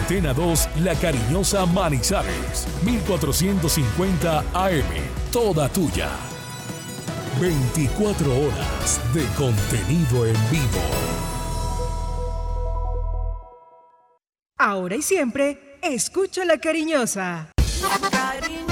Antena 2, La Cariñosa Manizales, 1450 AM, toda tuya. 24 horas de contenido en vivo. Ahora y siempre, escucha La Cariñosa. La cariñosa.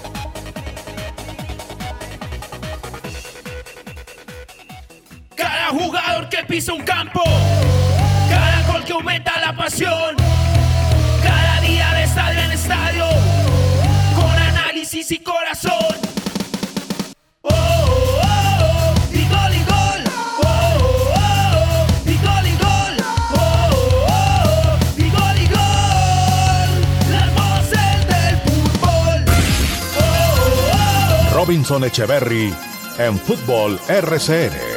Pisa un campo, cada gol que aumenta la pasión, cada día de estadio en estadio, con análisis y corazón. Oh, oh, oh, y gol y gol. Oh, oh, oh, y gol y gol. Oh, oh, oh, y gol y gol. Las voces del fútbol. Oh, oh, oh. Robinson Echeverry en Fútbol RCN.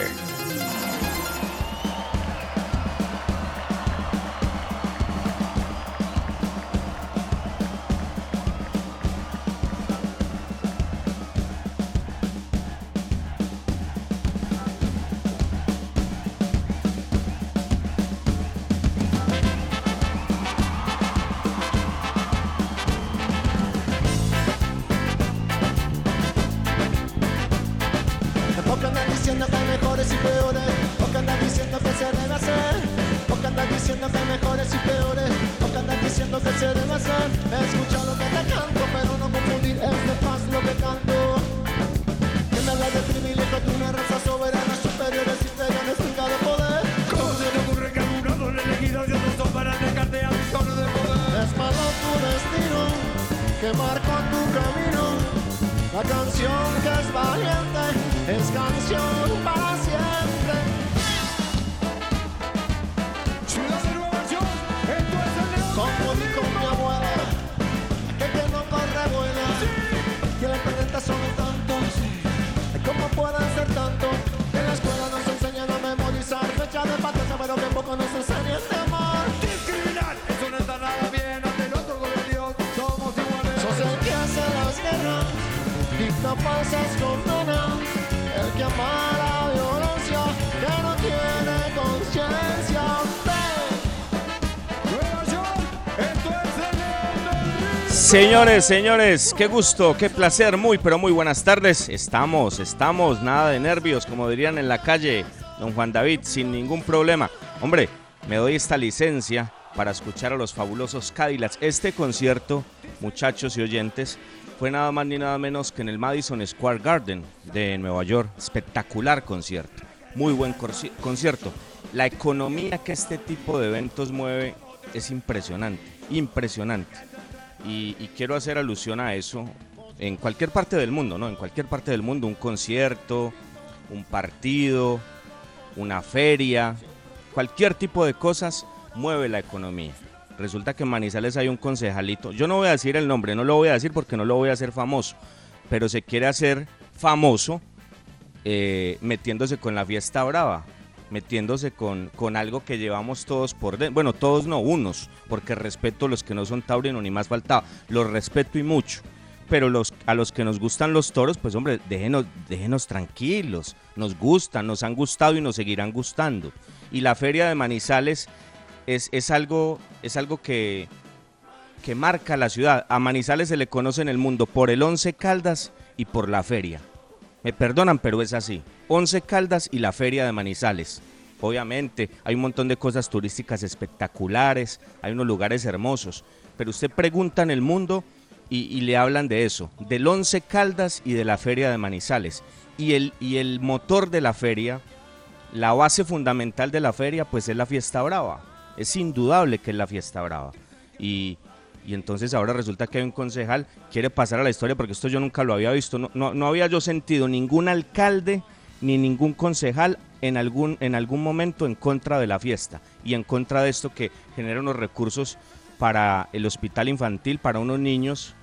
Señores, señores, qué gusto, qué placer, muy pero muy buenas tardes. Estamos, estamos, nada de nervios, como dirían en la calle, don Juan David, sin ningún problema. Hombre, me doy esta licencia para escuchar a los fabulosos Cadillacs. Este concierto, muchachos y oyentes, fue nada más ni nada menos que en el Madison Square Garden de Nueva York. Espectacular concierto, muy buen concierto. La economía que este tipo de eventos mueve es impresionante, impresionante y, y quiero hacer alusión a eso en cualquier parte del mundo, ¿no? En cualquier parte del mundo, un concierto, un partido, una feria, cualquier tipo de cosas mueve la economía. Resulta que en Manizales hay un concejalito, yo no voy a decir el nombre, no lo voy a decir porque no lo voy a hacer famoso, pero se quiere hacer famoso eh, metiéndose con la fiesta brava, metiéndose con, con algo que llevamos todos por dentro. Bueno, todos no, unos, porque respeto a los que no son taurinos ni más faltaba. Los respeto y mucho. Pero los, a los que nos gustan los toros, pues hombre, déjenos, déjenos tranquilos. Nos gustan, nos han gustado y nos seguirán gustando. Y la feria de Manizales es, es algo, es algo que, que marca la ciudad. A Manizales se le conoce en el mundo por el Once Caldas y por la feria. Me perdonan, pero es así. Once Caldas y la feria de Manizales. obviamente, hay un montón de cosas turísticas espectaculares, hay unos lugares hermosos, pero usted pregunta en el mundo y, le hablan de eso, del Once Caldas y de la Feria de Manizales. Y el, y el motor de la feria, la base fundamental de la feria, pues es la fiesta brava. Es indudable que es la fiesta brava. Y, y entonces ahora resulta que hay un concejal, quiere pasar a la historia, porque esto yo nunca lo había visto, no, no, no había yo sentido ningún alcalde ni ningún concejal en algún, en algún momento en contra de la fiesta y en contra de esto que genera unos recursos para el hospital infantil, para unos niños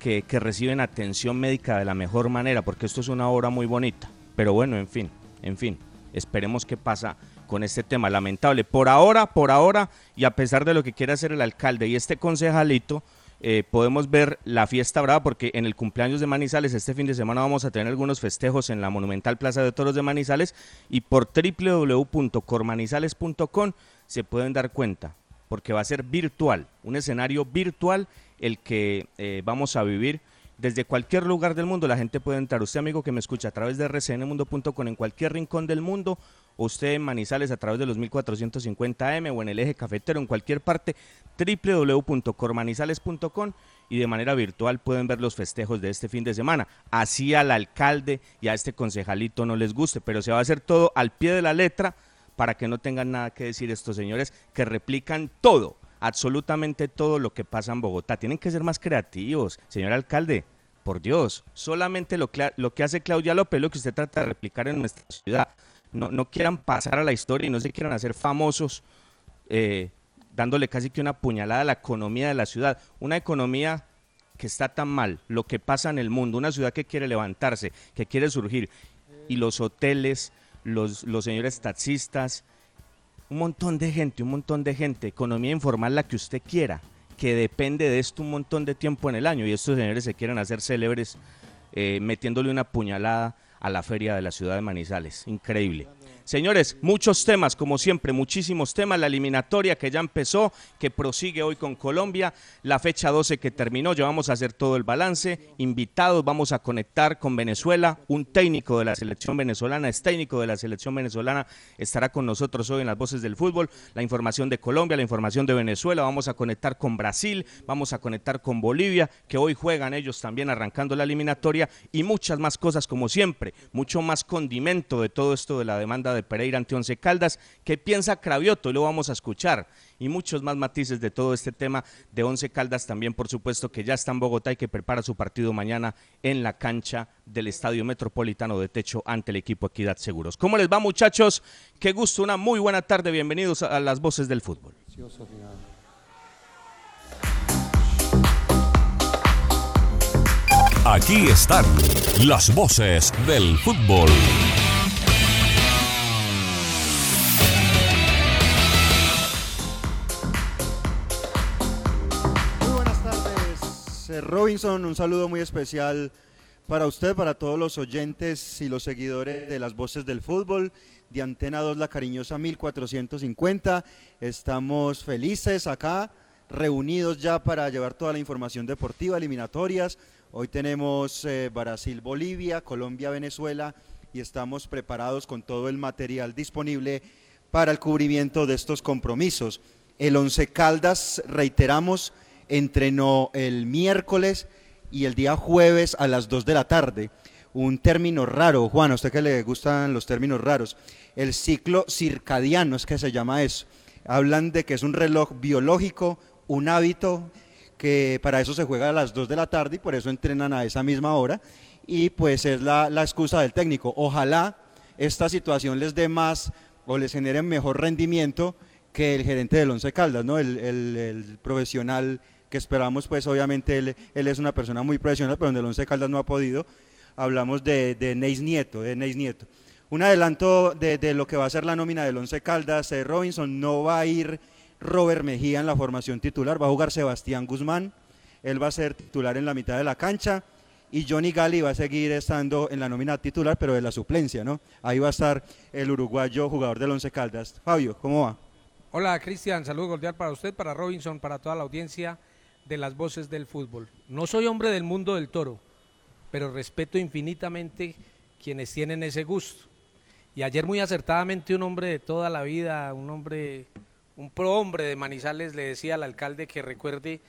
que, que reciben atención médica de la mejor manera, porque esto es una obra muy bonita. Pero bueno, en fin, en fin, esperemos qué pasa con este tema lamentable. Por ahora, por ahora, y a pesar de lo que quiere hacer el alcalde y este concejalito, eh, podemos ver la fiesta brava porque en el cumpleaños de Manizales este fin de semana vamos a tener algunos festejos en la Monumental Plaza de Toros de Manizales y por www.cormanizales.com se pueden dar cuenta porque va a ser virtual, un escenario virtual el que eh, vamos a vivir desde cualquier lugar del mundo. La gente puede entrar, usted amigo que me escucha a través de rcnmundo.com en cualquier rincón del mundo usted en Manizales a través de los 1450M o en el eje cafetero, en cualquier parte, www.cormanizales.com y de manera virtual pueden ver los festejos de este fin de semana. Así al alcalde y a este concejalito no les guste, pero se va a hacer todo al pie de la letra para que no tengan nada que decir estos señores que replican todo, absolutamente todo lo que pasa en Bogotá. Tienen que ser más creativos, señor alcalde. Por Dios, solamente lo que, lo que hace Claudia López, lo que usted trata de replicar en nuestra ciudad no, no quieran pasar a la historia y no se quieran hacer famosos eh, dándole casi que una puñalada a la economía de la ciudad. Una economía que está tan mal, lo que pasa en el mundo, una ciudad que quiere levantarse, que quiere surgir, y los hoteles, los, los señores taxistas, un montón de gente, un montón de gente, economía informal la que usted quiera, que depende de esto un montón de tiempo en el año, y estos señores se quieren hacer célebres eh, metiéndole una puñalada a la feria de la ciudad de Manizales. Increíble. Señores, muchos temas, como siempre, muchísimos temas. La eliminatoria que ya empezó, que prosigue hoy con Colombia, la fecha 12 que terminó, ya vamos a hacer todo el balance. Invitados, vamos a conectar con Venezuela. Un técnico de la selección venezolana, es técnico de la selección venezolana, estará con nosotros hoy en las voces del fútbol. La información de Colombia, la información de Venezuela, vamos a conectar con Brasil, vamos a conectar con Bolivia, que hoy juegan ellos también arrancando la eliminatoria y muchas más cosas como siempre, mucho más condimento de todo esto de la demanda de Pereira ante Once Caldas. ¿Qué piensa Cravioto? Lo vamos a escuchar. Y muchos más matices de todo este tema de Once Caldas también, por supuesto, que ya está en Bogotá y que prepara su partido mañana en la cancha del Estadio Metropolitano de Techo ante el equipo Equidad Seguros. ¿Cómo les va, muchachos? Qué gusto, una muy buena tarde. Bienvenidos a las voces del fútbol. Aquí están las voces del fútbol. Robinson. Un saludo muy especial para usted, para todos los oyentes y los seguidores de las voces del fútbol. De Antena 2, La Cariñosa 1450. Estamos felices acá, reunidos ya para llevar toda la información deportiva, eliminatorias. Hoy tenemos eh, Brasil-Bolivia, Colombia-Venezuela y estamos preparados con todo el material disponible para el cubrimiento de estos compromisos. El Once Caldas, reiteramos, entrenó el miércoles y el día jueves a las 2 de la tarde. Un término raro, Juan, a usted que le gustan los términos raros. El ciclo circadiano es que se llama eso. Hablan de que es un reloj biológico, un hábito que para eso se juega a las 2 de la tarde y por eso entrenan a esa misma hora. Y pues es la, la excusa del técnico. Ojalá esta situación les dé más o les genere mejor rendimiento que el gerente del Once Caldas, ¿no? El, el- el profesional que esperamos, pues obviamente él, él es una persona muy profesional, pero en el Once Caldas no ha podido. Hablamos de, de Neis Nieto, de Neis Nieto. Un adelanto de, de lo que va a ser la nómina del Once Caldas, eh, Robinson, no va a ir Robert Mejía en la formación titular, va a jugar Sebastián Guzmán, él va a ser titular en la mitad de la cancha y Johnny Gali va a seguir estando en la nómina titular, pero de la suplencia, ¿no? Ahí va a estar el uruguayo jugador del Once Caldas. Fabio, ¿cómo va? Hola Cristian, saludo cordial para usted, para Robinson, para toda la audiencia de las voces del fútbol. No soy hombre del mundo del toro, pero respeto infinitamente quienes tienen ese gusto. Y ayer muy acertadamente un hombre de toda la vida, un hombre, un pro-hombre de Manizales le decía al alcalde que recuerde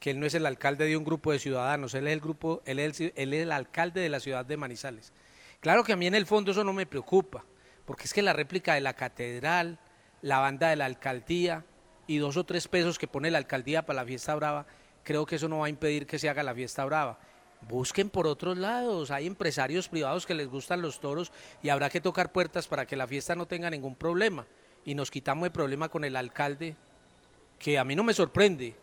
que él no es el alcalde de un grupo de ciudadanos, él es el grupo, él es el, él es el alcalde de la ciudad de Manizales. Claro que a mí en el fondo eso no me preocupa, porque es que la réplica de la catedral, la banda de la alcaldía y dos o tres pesos que pone la alcaldía para la fiesta brava, creo que eso no va a impedir que se haga la fiesta brava. Busquen por otros lados, hay empresarios privados que les gustan los toros y habrá que tocar puertas para que la fiesta no tenga ningún problema. Y nos quitamos el problema con el alcalde, que a mí no me sorprende,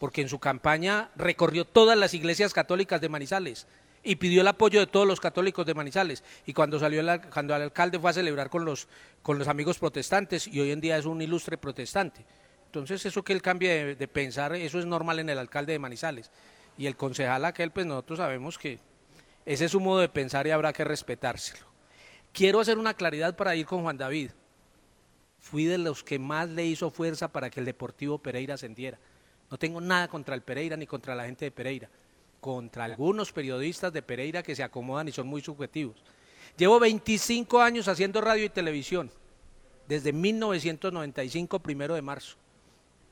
porque en su campaña recorrió todas las iglesias católicas de Manizales y pidió el apoyo de todos los católicos de Manizales. Y cuando salió cuando el alcalde fue a celebrar con los, con los amigos protestantes y hoy en día es un ilustre protestante. Entonces eso que él cambie de, de pensar, eso es normal en el alcalde de Manizales. Y el concejal aquel, pues nosotros sabemos que ese es su modo de pensar y habrá que respetárselo. Quiero hacer una claridad para ir con Juan David. Fui de los que más le hizo fuerza para que el Deportivo Pereira ascendiera. No tengo nada contra el Pereira ni contra la gente de Pereira, contra algunos periodistas de Pereira que se acomodan y son muy subjetivos. Llevo 25 años haciendo radio y televisión, desde 1995, primero de marzo.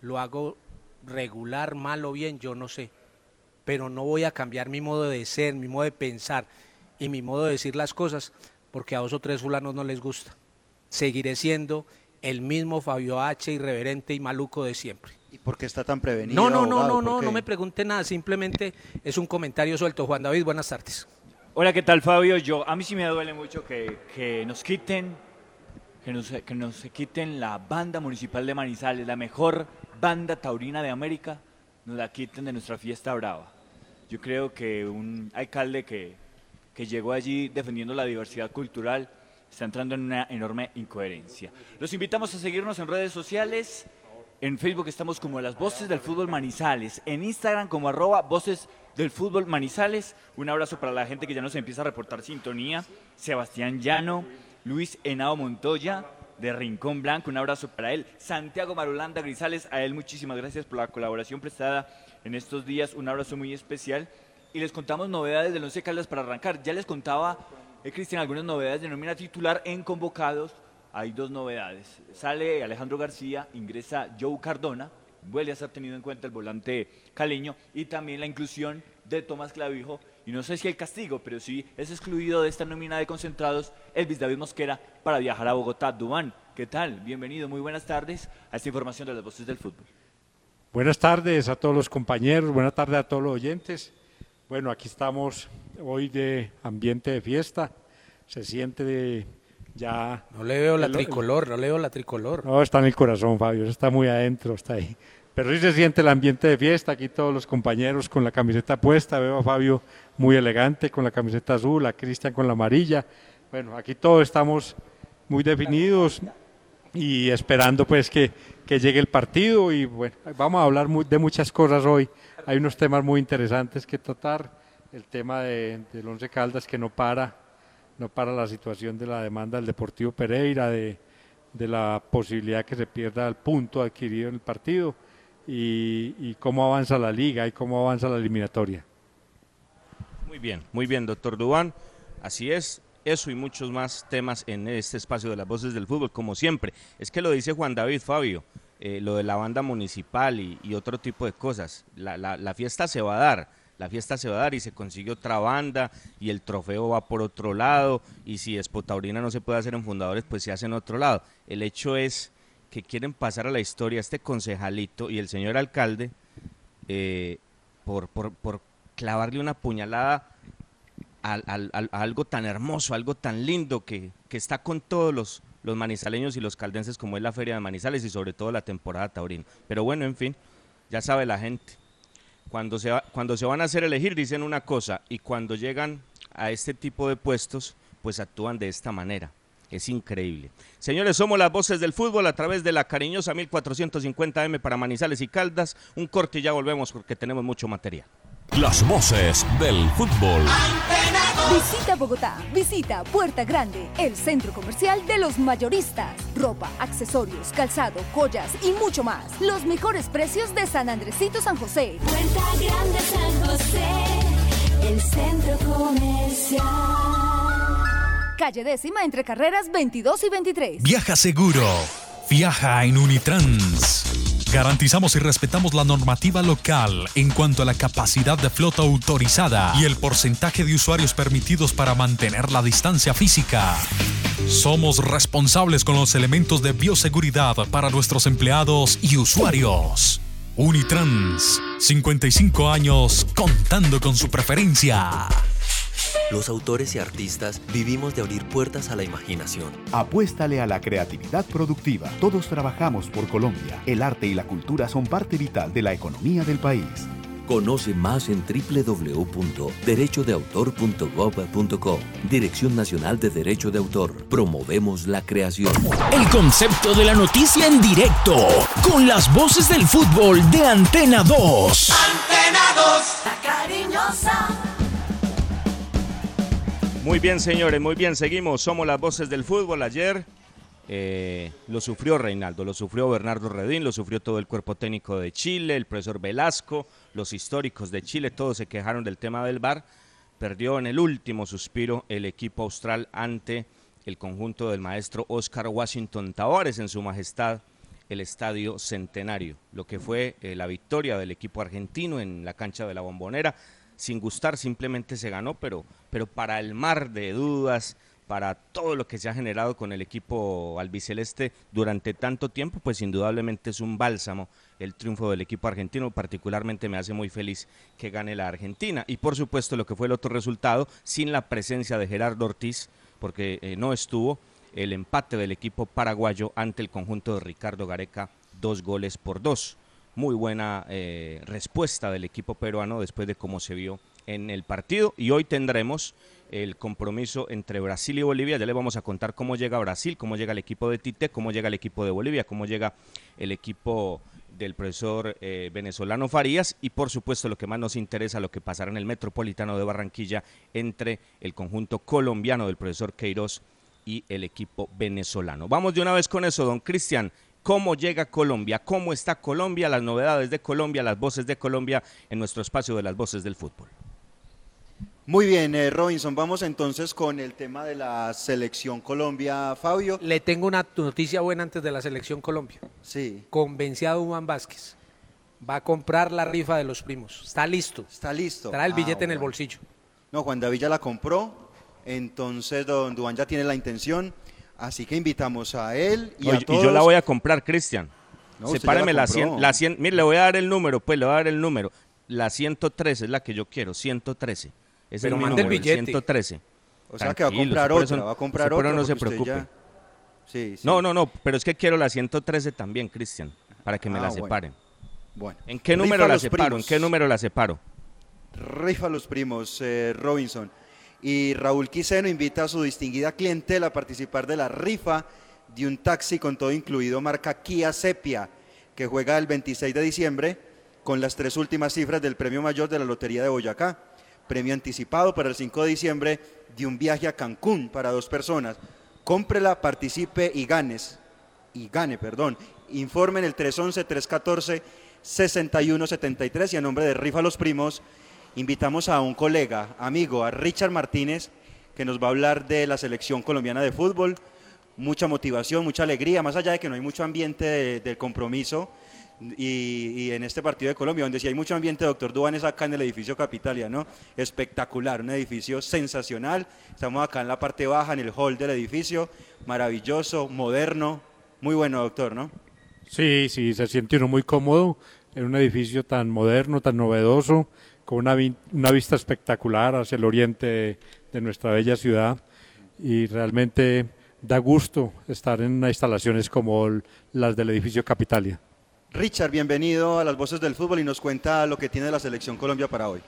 Lo hago regular, mal o bien, yo no sé. Pero no voy a cambiar mi modo de ser, mi modo de pensar y mi modo de decir las cosas porque a dos o tres fulanos no les gusta. Seguiré siendo el mismo Fabio H, irreverente y maluco de siempre. ¿Y por qué está tan prevenido? No, no, no, abogado? no, ¿Por no, no me pregunte nada, simplemente es un comentario suelto. Juan David, buenas tardes. Hola, ¿qué tal Fabio? Yo, a mí sí me duele mucho que, que nos quiten, que nos, que nos quiten la banda municipal de Manizales, la mejor banda taurina de América, nos la quiten de nuestra fiesta brava. Yo creo que un alcalde que, que llegó allí defendiendo la diversidad cultural está entrando en una enorme incoherencia. Los invitamos a seguirnos en redes sociales. En Facebook estamos como Las Voces del Fútbol Manizales. En Instagram como arroba Voces del Fútbol Manizales. Un abrazo para la gente que ya nos empieza a reportar sintonía. Sebastián Llano, Luis Henao Montoya de Rincón Blanco. Un abrazo para él. Santiago Marulanda Grisales. A él muchísimas gracias por la colaboración prestada en estos días. Un abrazo muy especial. Y les contamos novedades del Once Caldas para arrancar. Ya les contaba, eh, Cristian, algunas novedades de nómina titular en convocados hay dos novedades. Sale Alejandro García, ingresa Joe Cardona, vuelve a ser tenido en cuenta el volante caleño y también la inclusión de Tomás Clavijo. Y no sé si el castigo, pero sí es excluido de esta nómina de concentrados Elvis David Mosquera para viajar a Bogotá. Dubán, ¿qué tal? Bienvenido, muy buenas tardes a esta información de las voces del fútbol. Buenas tardes a todos los compañeros, buenas tardes a todos los oyentes. Bueno, aquí estamos hoy de ambiente de fiesta. Se siente de ya. No le veo la el- tricolor, no le veo la tricolor. No, está en el corazón, Fabio, está muy adentro, está ahí. Pero sí se siente el ambiente de fiesta, aquí todos los compañeros con la camiseta puesta, veo a Fabio muy elegante con la camiseta azul, a Cristian con la amarilla. Bueno, aquí todos estamos muy definidos y esperando pues que, que llegue el partido y bueno, vamos a hablar de muchas cosas hoy. Hay unos temas muy interesantes que tratar, el tema de, del Once Caldas que no para, no para la situación de la demanda del Deportivo Pereira, de, de la posibilidad que se pierda el punto adquirido en el partido y, cómo avanza la liga y cómo avanza la eliminatoria. Muy bien, muy bien, doctor Dubán. Así es, eso y muchos más temas en este espacio de las voces del fútbol, como siempre. Es que lo dice Juan David Fabio, eh, lo de la banda municipal y, y otro tipo de cosas. La, la- la fiesta se va a dar, la fiesta se va a dar y se consigue otra banda y el trofeo va por otro lado y si Espotaurina no se puede hacer en fundadores, pues se hace en otro lado. El hecho es que quieren pasar a la historia este concejalito y el señor alcalde eh, por, por, por clavarle una puñalada al- al- al- a algo tan hermoso, algo tan lindo que, que está con todos los, los manizaleños y los caldenses como es la Feria de Manizales y sobre todo la temporada taurina. Pero bueno, en fin, ya sabe la gente. Cuando se, va- cuando se van a hacer elegir dicen una cosa y cuando llegan a este tipo de puestos pues actúan de esta manera. Es increíble. Señores, somos las voces del fútbol a través de la cariñosa 1450M para Manizales y Caldas. Un corte y ya volvemos porque tenemos mucho material. Las voces del fútbol. Visita Bogotá, visita Puerta Grande, el centro comercial de los mayoristas. Ropa, accesorios, calzado, joyas y mucho más. Los mejores precios de San Andresito San José. Puerta Grande San José, el centro comercial. Calle décima entre carreras 22 y 23. Viaja seguro. Viaja en Unitrans. Garantizamos y respetamos la normativa local en cuanto a la capacidad de flota autorizada y el porcentaje de usuarios permitidos para mantener la distancia física. Somos responsables con los elementos de bioseguridad para nuestros empleados y usuarios. Unitrans, 55 años contando con su preferencia. Los autores y artistas vivimos de abrir puertas a la imaginación. Apuéstale a la creatividad productiva. Todos trabajamos por Colombia. El arte y la cultura son parte vital de la economía del país. Conoce más en www.derechodeautor.gov.co. Dirección Nacional de Derecho de Autor. Promovemos la creación. El concepto de la noticia en directo, con las voces del fútbol de Antena 2. Antena 2, la cariñosa. Muy bien, señores, muy bien, seguimos. Somos las voces del fútbol. Ayer eh, lo sufrió Reinaldo, lo sufrió Bernardo Redín, lo sufrió todo el cuerpo técnico de Chile, el profesor Velasco, los históricos de Chile, todos se quejaron del tema del VAR. Perdió en el último suspiro el equipo austral ante el conjunto del maestro Oscar Washington Tavares en su majestad el Estadio Centenario, lo que fue eh, la victoria del equipo argentino en la cancha de la Bombonera sin gustar, simplemente se ganó, pero, pero para el mar de dudas, para todo lo que se ha generado con el equipo albiceleste durante tanto tiempo, pues indudablemente es un bálsamo el triunfo del equipo argentino, particularmente me hace muy feliz que gane la Argentina. Y por supuesto lo que fue el otro resultado, sin la presencia de Gerardo Ortiz, porque eh, no estuvo, el empate del equipo paraguayo ante el conjunto de Ricardo Gareca, dos goles por dos muy buena eh, respuesta del equipo peruano después de cómo se vio en el partido. Y hoy tendremos el compromiso entre Brasil y Bolivia. Ya le vamos a contar cómo llega Brasil, cómo llega el equipo de Tite, cómo llega el equipo de Bolivia, cómo llega el equipo del profesor eh, venezolano Farías y por supuesto lo que más nos interesa, lo que pasará en el Metropolitano de Barranquilla entre el conjunto colombiano del profesor Queiroz y el equipo venezolano. Vamos de una vez con eso, don Cristian cómo llega Colombia, cómo está Colombia, las novedades de Colombia, las voces de Colombia en nuestro espacio de las voces del fútbol. Muy bien, eh, Robinson, vamos entonces con el tema de la selección Colombia, Fabio. Le tengo una noticia buena antes de la selección Colombia. Sí. Convenciado Human Vázquez. Va a comprar la rifa de los primos. Está listo. Está listo. Trae el Ah, billete en el bolsillo. No, Juan David ya la compró, entonces don Duan ya tiene la intención, así que invitamos a él y No, a y- todos. y yo la voy a comprar, Cristian. No, Sepáreme la la, compró. 100, la 100, mire, le voy a dar el número, pues le voy a dar el número. La 113 es la que yo quiero, 113. Ese Pero es mi mande el número, billete. 113. O sea que va a comprar otra, eso- va a comprar otra. no se preocupe. ya- Sí, sí. No, no, no, pero es que quiero la 113 también, Cristian, para que me Ah, la separen. Bueno. ¿En qué Rifa número la separo? primos. ¿En qué número la separo? Rifa los primos, eh, Robinson. Y Raúl Quiseno invita a su distinguida clientela a participar de la rifa de un taxi con todo incluido marca Kia Sepia, que juega el 26 de diciembre con las tres últimas cifras del premio mayor de la Lotería de Boyacá. Premio anticipado para el 5 de diciembre de un viaje a Cancún para dos personas. Cómprela, participe y ganes. Y gane, perdón. Informe en el 311-314-6173 y a nombre de Rifa Los Primos invitamos a un colega, amigo, a Richard Martínez, que nos va a hablar de la selección colombiana de fútbol. Mucha motivación, mucha alegría, más allá de que no hay mucho ambiente de- del compromiso. Y, y en este partido de Colombia, donde sí hay mucho ambiente, doctor Dubán es acá en el edificio Capitalia, ¿no? Espectacular, un edificio sensacional. Estamos acá en la parte baja, en el hall del edificio, maravilloso, moderno, muy bueno, doctor, ¿no? Sí, sí, se siente uno muy cómodo en un edificio tan moderno, tan novedoso, con una, vi- una vista espectacular hacia el oriente de, de nuestra bella ciudad y realmente da gusto estar en instalaciones como las del edificio Capitalia. Richard, bienvenido a las voces del fútbol y nos cuenta lo que tiene la selección Colombia para hoy.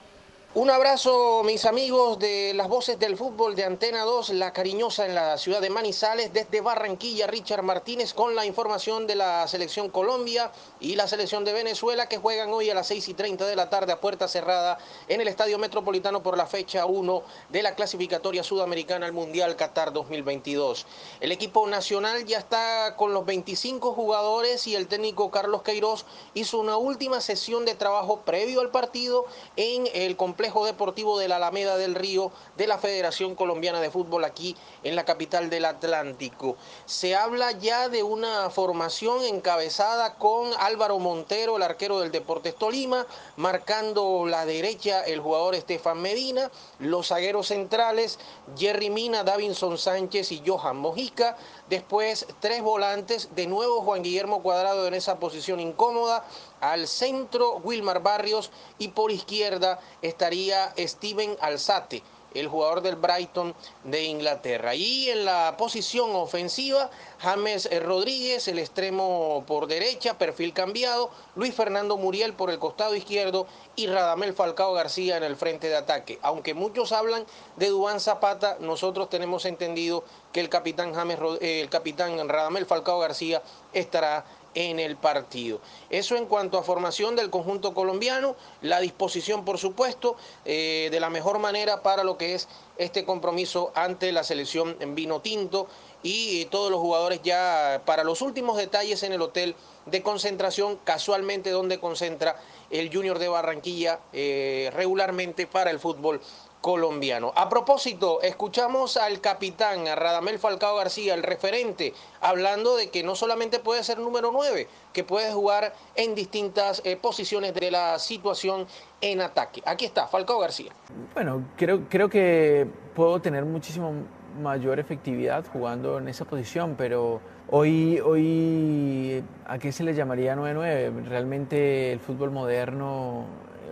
Un abrazo, mis amigos de las voces del fútbol de Antena 2, La Cariñosa en la ciudad de Manizales, desde Barranquilla, Richard Martínez con la información de la selección Colombia y la selección de Venezuela que juegan hoy a las 6 y 30 de la tarde a puerta cerrada en el Estadio Metropolitano por la fecha 1 de la clasificatoria sudamericana al Mundial Qatar 2022. El equipo nacional ya está con los 25 jugadores y el técnico Carlos Queiroz hizo una última sesión de trabajo previo al partido en el complejo complejo deportivo de la Alameda del Río de la Federación Colombiana de Fútbol aquí en la capital del Atlántico. Se habla ya de una formación encabezada con Álvaro Montero, el arquero del Deportes Tolima, marcando la derecha el jugador Estefan Medina, los zagueros centrales Jerry Mina, Davinson Sánchez y Johan Mojica, después tres volantes, de nuevo Juan Guillermo Cuadrado en esa posición incómoda, al centro Wilmar Barrios y por izquierda estaría Steven Alzate el jugador del Brighton de Inglaterra. Y en la posición ofensiva, James Rodríguez, el extremo por derecha, perfil cambiado, Luis Fernando Muriel por el costado izquierdo y Radamel Falcao García en el frente de ataque. Aunque muchos hablan de Dubán Zapata, nosotros tenemos entendido que el capitán, James, eh, el capitán Radamel Falcao García estará en el partido. Eso en cuanto a formación del conjunto colombiano, la disposición, por supuesto, eh, de la mejor manera para lo que es este compromiso ante la selección en vino tinto y todos los jugadores ya para los últimos detalles en el hotel de concentración, casualmente donde concentra el Junior de Barranquilla eh, regularmente para el fútbol colombiano. A propósito, escuchamos al capitán, a Radamel Falcao García, el referente, hablando de que no solamente puede ser número 9, que puede jugar en distintas eh, posiciones de la situación en ataque. Aquí está, Falcao García. Bueno, creo, creo que puedo tener muchísimo mayor efectividad jugando en esa posición, pero hoy, hoy ¿a qué se le llamaría 9-9? Realmente el fútbol moderno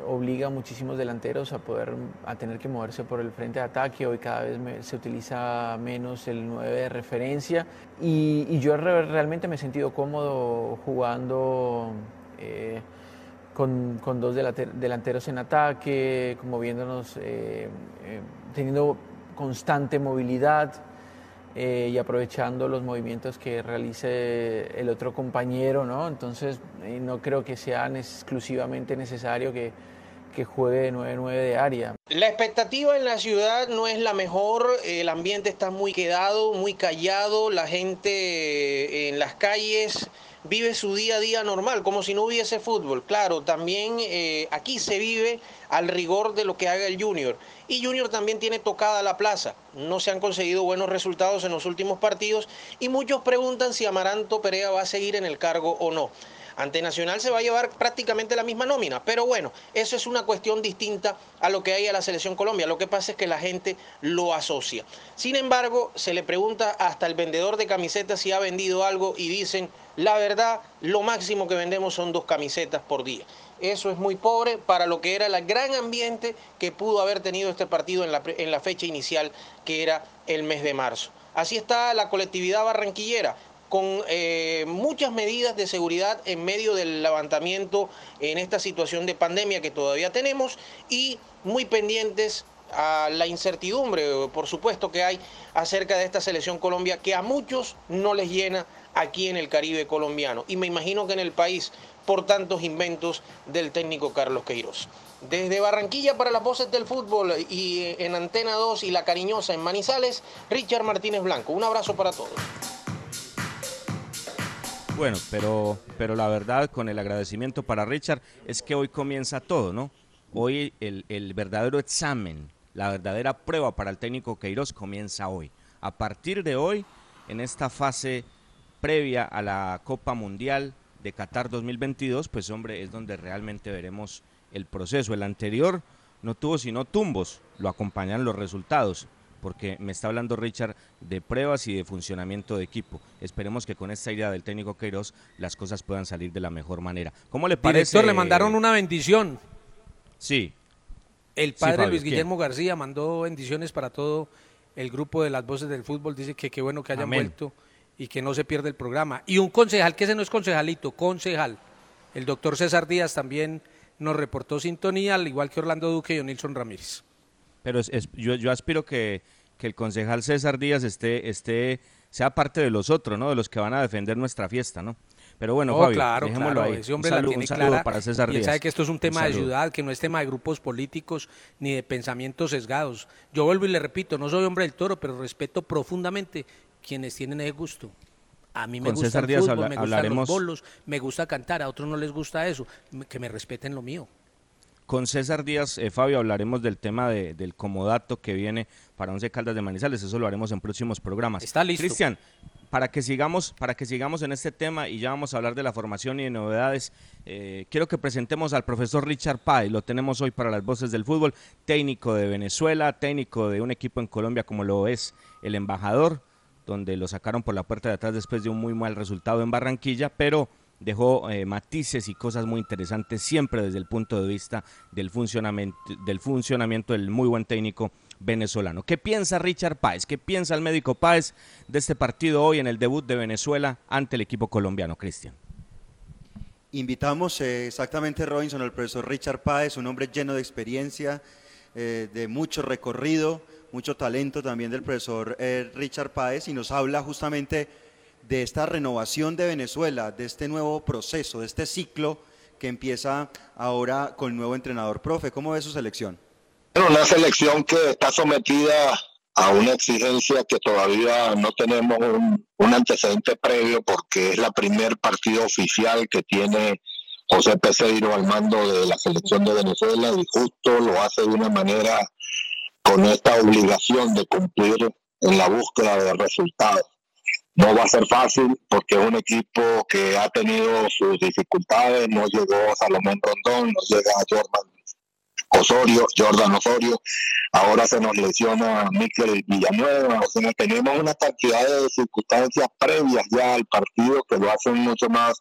obliga a muchísimos delanteros a poder a tener que moverse por el frente de ataque. Hoy cada vez se utiliza menos el 9 de referencia y, yo realmente me he sentido cómodo jugando eh, con, con, dos delanteros en ataque, moviéndonos, eh, eh, teniendo constante movilidad. y aprovechando los movimientos que realice el otro compañero, ¿no? Entonces, no creo que sea exclusivamente necesario que, que juegue 9-9 de área. La expectativa en la ciudad no es la mejor, el ambiente está muy quedado, muy callado, la gente en las calles vive su día a día normal, como si no hubiese fútbol. Claro, también eh, aquí se vive al rigor de lo que haga el Junior. Y Junior también tiene tocada la plaza. No se han conseguido buenos resultados en los últimos partidos y muchos preguntan si Amaranto Perea va a seguir en el cargo o no. Ante Nacional se va a llevar prácticamente la misma nómina, pero bueno, eso es una cuestión distinta a lo que hay a la selección Colombia. Lo que pasa es que la gente lo asocia. Sin embargo, se le pregunta hasta el vendedor de camisetas si ha vendido algo y dicen, la verdad, lo máximo que vendemos son dos camisetas por día. Eso es muy pobre para lo que era el gran ambiente que pudo haber tenido este partido en la, en la fecha inicial, que era el mes de marzo. Así está la colectividad barranquillera con eh, muchas medidas de seguridad en medio del levantamiento en esta situación de pandemia que todavía tenemos y muy pendientes a la incertidumbre, por supuesto, que hay acerca de esta selección Colombia, que a muchos no les llena aquí en el Caribe colombiano. Y me imagino que en el país por tantos inventos del técnico Carlos Queiroz. Desde Barranquilla para las voces del fútbol y en Antena 2 y La Cariñosa en Manizales, Richard Martínez Blanco. Un abrazo para todos. Bueno, pero, pero la verdad, con el agradecimiento para Richard, es que hoy comienza todo, ¿no? Hoy el, el verdadero examen, la verdadera prueba para el técnico Queiroz comienza hoy. A partir de hoy, en esta fase previa a la Copa Mundial de Qatar 2022, pues hombre, es donde realmente veremos el proceso. El anterior no tuvo sino tumbos, lo acompañan los resultados porque me está hablando Richard de pruebas y de funcionamiento de equipo. Esperemos que con esta idea del técnico Queiroz las cosas puedan salir de la mejor manera. ¿Cómo le parece? Director, le mandaron una bendición. Sí. El padre Luis Guillermo García mandó bendiciones para todo el grupo de las voces del fútbol. Dice que qué bueno que hayan vuelto y que no se pierda el programa. Y un concejal, que ese no es concejalito, concejal. El doctor César Díaz también nos reportó sintonía, al igual que Orlando Duque y Nilson Ramírez pero yo, yo aspiro que, el concejal César Díaz esté, esté, sea parte de los otros, ¿no? De los que van a defender nuestra fiesta, ¿no? Pero bueno, Fabio, claro, dejémoslo ahí. Ese hombre un saludo, para César Díaz. sabe que esto es un tema de ciudad, que no es tema de grupos políticos ni de pensamientos sesgados. Yo vuelvo y le repito, no soy hombre del toro, pero respeto profundamente quienes tienen ese gusto. A mí me gusta el fútbol, me gustan los bolos, me gusta cantar, a otros no les gusta eso. Que me respeten lo mío. Con César Díaz, eh, Fabio, hablaremos del tema de, del comodato que viene para Once Caldas de Manizales. Eso lo haremos en próximos programas. Está listo. Cristian, para que sigamos, para que sigamos en este tema y ya vamos a hablar de la formación y de novedades, eh, quiero que presentemos al profesor Richard Páez, lo tenemos hoy para las voces del fútbol, técnico de Venezuela, técnico de un equipo en Colombia como lo es el embajador, donde lo sacaron por la puerta de atrás después de un muy mal resultado en Barranquilla, pero dejó eh, matices y cosas muy interesantes siempre desde el punto de vista del funcionamiento, del funcionamiento del muy buen técnico venezolano. ¿Qué piensa Richard Páez? ¿Qué piensa el médico Páez de este partido hoy en el debut de Venezuela ante el equipo colombiano, Cristian? Invitamos eh, exactamente Robinson al profesor Richard Páez, un hombre lleno de experiencia, eh, de mucho recorrido, mucho talento también del profesor Richard Páez y nos habla justamente de esta renovación de Venezuela, de este nuevo proceso, de este ciclo que empieza ahora con el nuevo entrenador. Profe, ¿cómo ve su selección? Una selección que está sometida a una exigencia que todavía no tenemos un, antecedente previo porque es la primer partido oficial que tiene José Peseiro al mando de la selección de Venezuela y justo lo hace de una manera con esta obligación de cumplir en la búsqueda de resultados. No va a ser fácil porque es un equipo que ha tenido sus dificultades, no llegó Salomón Rondón, no llega Jordan Osorio, Jordan Osorio, ahora se nos lesiona Miquel Villanueva, o sea, tenemos una cantidad de circunstancias previas ya al partido que lo hacen mucho más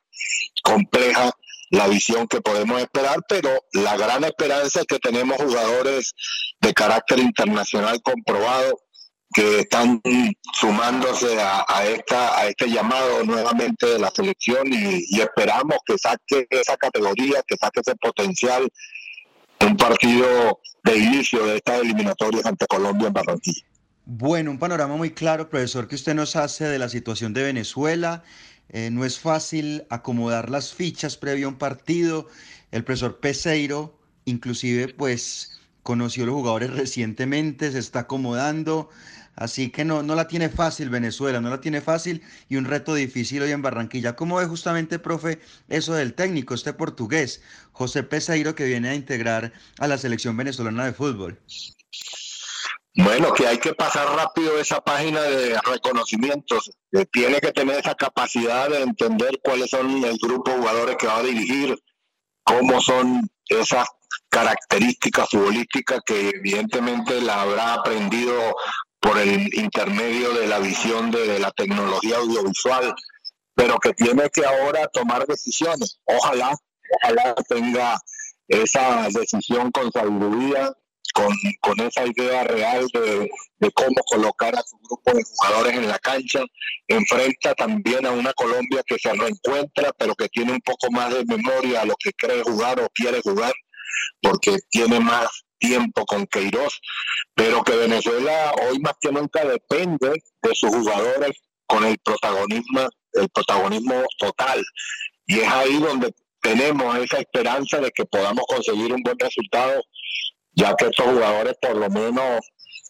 compleja la visión que podemos esperar, pero la gran esperanza es que tenemos jugadores de carácter internacional comprobado que están sumándose a, esta, a este llamado nuevamente de la selección y, esperamos que saque esa categoría, que saque ese potencial un partido de inicio de estas eliminatorias ante Colombia en Barranquilla. Bueno, un panorama muy claro, profesor, que usted nos hace de la situación de Venezuela. Eh, no es fácil acomodar las fichas previo a un partido. El profesor Peseiro, inclusive, pues conoció a los jugadores recientemente, se está acomodando. Así que no, no la tiene fácil Venezuela, no la tiene fácil y un reto difícil hoy en Barranquilla. ¿Cómo ve justamente, profe, eso del técnico, este portugués, José Peseiro, que viene a integrar a la selección venezolana de fútbol? Bueno, que hay que pasar rápido esa página de reconocimientos. tiene que tener esa capacidad de entender cuáles son el grupo de jugadores que va a dirigir, cómo son esas características futbolísticas que evidentemente la habrá aprendido por el intermedio de la visión de, la tecnología audiovisual, pero que tiene que ahora tomar decisiones. Ojalá, ojalá tenga esa decisión con sabiduría, con, con esa idea real de, de, cómo colocar a su grupo de jugadores en la cancha. Enfrenta también a una Colombia que se reencuentra, pero que tiene un poco más de memoria a lo que cree jugar o quiere jugar, porque tiene más tiempo con Queiroz, pero que Venezuela hoy más que nunca depende de sus jugadores con el protagonismo, el protagonismo total. Y es ahí donde tenemos esa esperanza de que podamos conseguir un buen resultado, ya que estos jugadores por lo menos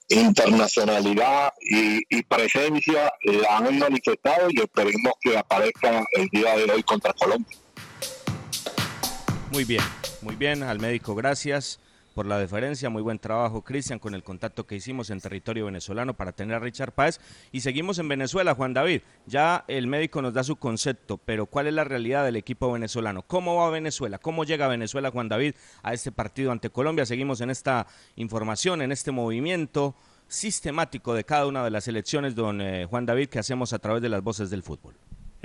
internacionalidad y, y, presencia la han manifestado y esperemos que aparezca el día de hoy contra Colombia. Muy bien, muy bien, al médico, gracias por la deferencia. Muy buen trabajo, Cristian, con el contacto que hicimos en territorio venezolano para tener a Richard Páez. Y seguimos en Venezuela, Juan David. Ya el médico nos da su concepto, pero ¿cuál es la realidad del equipo venezolano? ¿Cómo va Venezuela? ¿Cómo llega Venezuela, Juan David, a este partido ante Colombia? Seguimos en esta información, en este movimiento sistemático de cada una de las elecciones, don eh, Juan David, que hacemos a través de las voces del fútbol.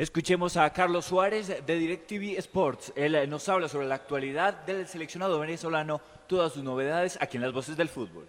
Escuchemos a Carlos Suárez de DirecTV Sports. Él eh, nos habla sobre la actualidad del seleccionado venezolano todas sus novedades aquí en Las Voces del Fútbol.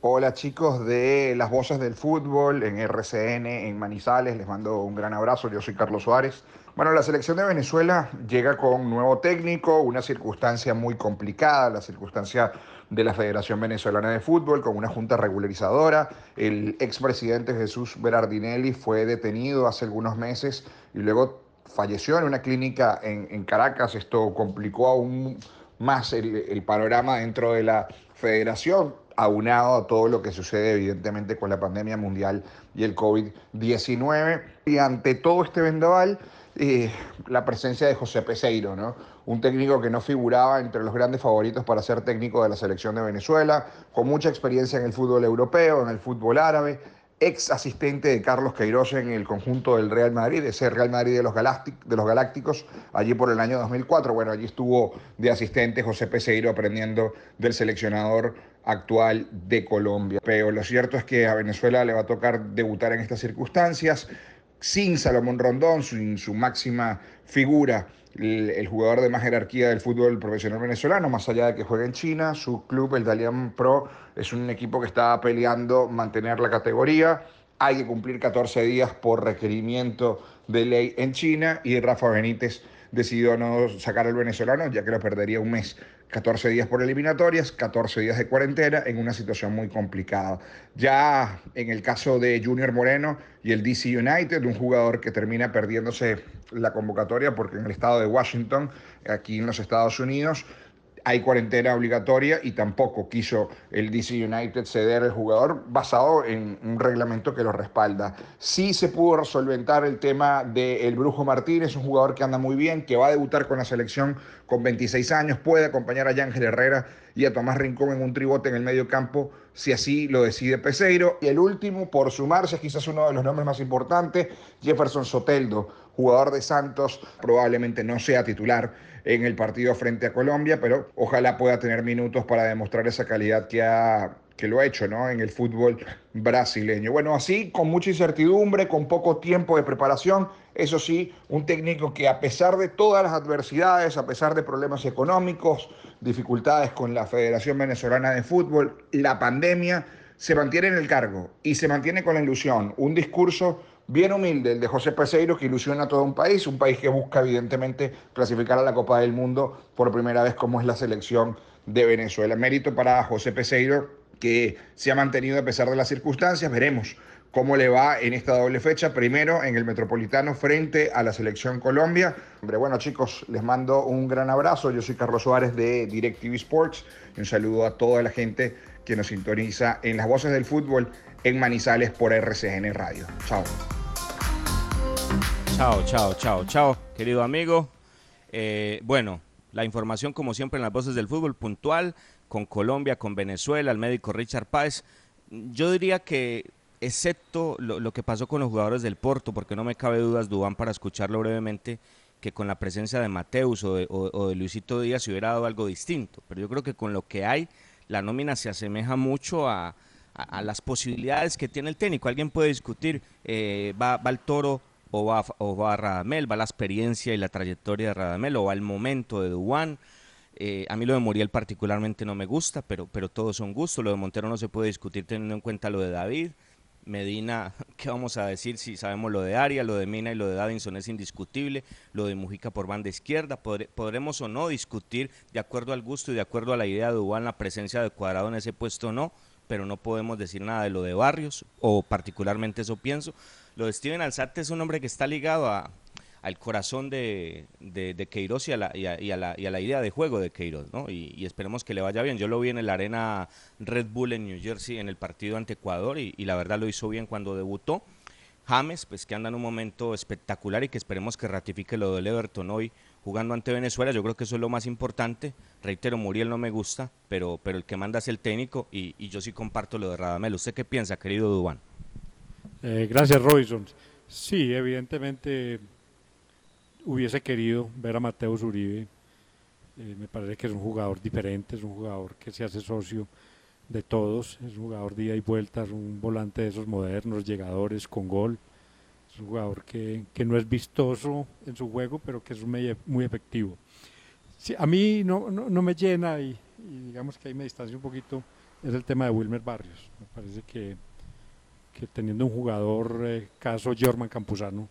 Hola chicos de Las Voces del Fútbol, en RCN, en Manizales, les mando un gran abrazo, yo soy Carlos Suárez. Bueno, la selección de Venezuela llega con un nuevo técnico, una circunstancia muy complicada, la circunstancia de la Federación Venezolana de Fútbol, con una junta regularizadora. El expresidente Jesús Berardinelli fue detenido hace algunos meses y luego falleció en una clínica en, en Caracas. Esto complicó aún más el, panorama dentro de la federación, aunado a todo lo que sucede evidentemente con la pandemia mundial y el COVID-19. Y ante todo este vendaval, eh, la presencia de José Peseiro, ¿no? Un técnico que no figuraba entre los grandes favoritos para ser técnico de la selección de Venezuela, con mucha experiencia en el fútbol europeo, en el fútbol árabe, ex asistente de Carlos Queiroz en el conjunto del Real Madrid, ese Real Madrid de los, Galácticos, allí por el año 2004. Bueno, allí estuvo de asistente José Peseiro aprendiendo del seleccionador actual de Colombia. Pero lo cierto es que a Venezuela le va a tocar debutar en estas circunstancias sin Salomón Rondón, sin su máxima figura, el, jugador de más jerarquía del fútbol profesional venezolano, más allá de que juegue en China, su club, el Dalian Pro, es un equipo que está peleando mantener la categoría. Hay que cumplir 14 días por requerimiento de ley en China y Rafa Benítez decidió no sacar al venezolano, ya que lo perdería un mes. 14 días por eliminatorias, 14 días de cuarentena en una situación muy complicada. Ya en el caso de Junior Moreno y el DC United, un jugador que termina perdiéndose la convocatoria porque en el estado de Washington, aquí en los Estados Unidos, hay cuarentena obligatoria y tampoco quiso el DC United ceder el jugador basado en un reglamento que lo respalda. Sí se pudo resolventar el tema del Brujo Martínez, un jugador que anda muy bien, que va a debutar con la selección con 26 años, puede acompañar a Ángel Herrera y a Tomás Rincón en un tribote en el medio campo si así lo decide Peseiro. Y el último, por sumarse, quizás uno de los nombres más importantes, Jefferson Soteldo, jugador de Santos, probablemente no sea titular en el partido frente a Colombia, pero ojalá pueda tener minutos para demostrar esa calidad que ha que lo ha hecho ¿no? en el fútbol brasileño. Bueno, así, con mucha incertidumbre, con poco tiempo de preparación, eso sí, un técnico que a pesar de todas las adversidades, a pesar de problemas económicos, dificultades con la Federación Venezolana de Fútbol, la pandemia, se mantiene en el cargo y se mantiene con la ilusión, un discurso bien humilde, el de José Peseiro, que ilusiona a todo un país, un país que busca evidentemente clasificar a la Copa del Mundo por primera vez como es la selección de Venezuela. Mérito para José Peseiro, que se ha mantenido a pesar de las circunstancias. Veremos cómo le va en esta doble fecha. Primero en el Metropolitano frente a la Selección Colombia. Hombre, bueno chicos, les mando un gran abrazo. Yo soy Carlos Suárez de DirecTV Sports y un saludo a toda la gente que nos sintoniza en las voces del fútbol en Manizales por RCN Radio. Chao. Chao, chao, chao, chao, querido amigo. Eh, bueno, la información como siempre en las voces del fútbol puntual, con Colombia, con Venezuela, el médico Richard Páez. Yo diría que, excepto lo, que pasó con los jugadores del Porto, porque no me cabe dudas, Dubán, para escucharlo brevemente, que con la presencia de Mateus o de, Luisito Díaz se hubiera dado algo distinto. Pero yo creo que con lo que hay, la nómina se asemeja mucho a, las posibilidades que tiene el técnico. Alguien puede discutir, eh, va, va el toro o va, o va Radamel, va la experiencia y la trayectoria de Radamel, o va el momento de Duan. Eh, a mí lo de Muriel particularmente no me gusta, pero, pero todos son gustos. Lo de Montero no se puede discutir teniendo en cuenta lo de David. Medina, ¿qué vamos a decir si sabemos lo de Aria, lo de Mina y lo de Davinson es indiscutible, lo de Mujica por banda izquierda, podremos o no discutir de acuerdo al gusto y de acuerdo a la idea de Dubán la presencia de Cuadrado en ese puesto o no, pero no podemos decir nada de lo de Barrios, o particularmente eso pienso. Lo de Steven Alzate es un hombre que está ligado a, al corazón de, de, Queiroz y a, la, y, a, la, y a, la, idea de juego de Queiroz, ¿no? Y, esperemos que le vaya bien. Yo lo vi en el Arena Red Bull en New Jersey en el partido ante Ecuador y, la verdad lo hizo bien cuando debutó. James, pues que anda en un momento espectacular y que esperemos que ratifique lo del Everton hoy jugando ante Venezuela. Yo creo que eso es lo más importante. Reitero, Muriel no me gusta, pero, pero el que manda es el técnico y, yo sí comparto lo de Radamel. ¿Usted qué piensa, querido Dubán? Eh, gracias, Robinson. Sí, evidentemente hubiese querido ver a Mateus Uribe. Eh, me parece que es un jugador diferente, es un jugador que se hace socio de todos, es un jugador día y vuelta, es un volante de esos modernos, llegadores con gol. Es un jugador que, no es vistoso en su juego, pero que es muy, muy efectivo. a mí no, no, me llena y, digamos que ahí me distancia un poquito, es el tema de Wilmer Barrios. Me parece que que teniendo un jugador eh, caso Jorman Campuzano,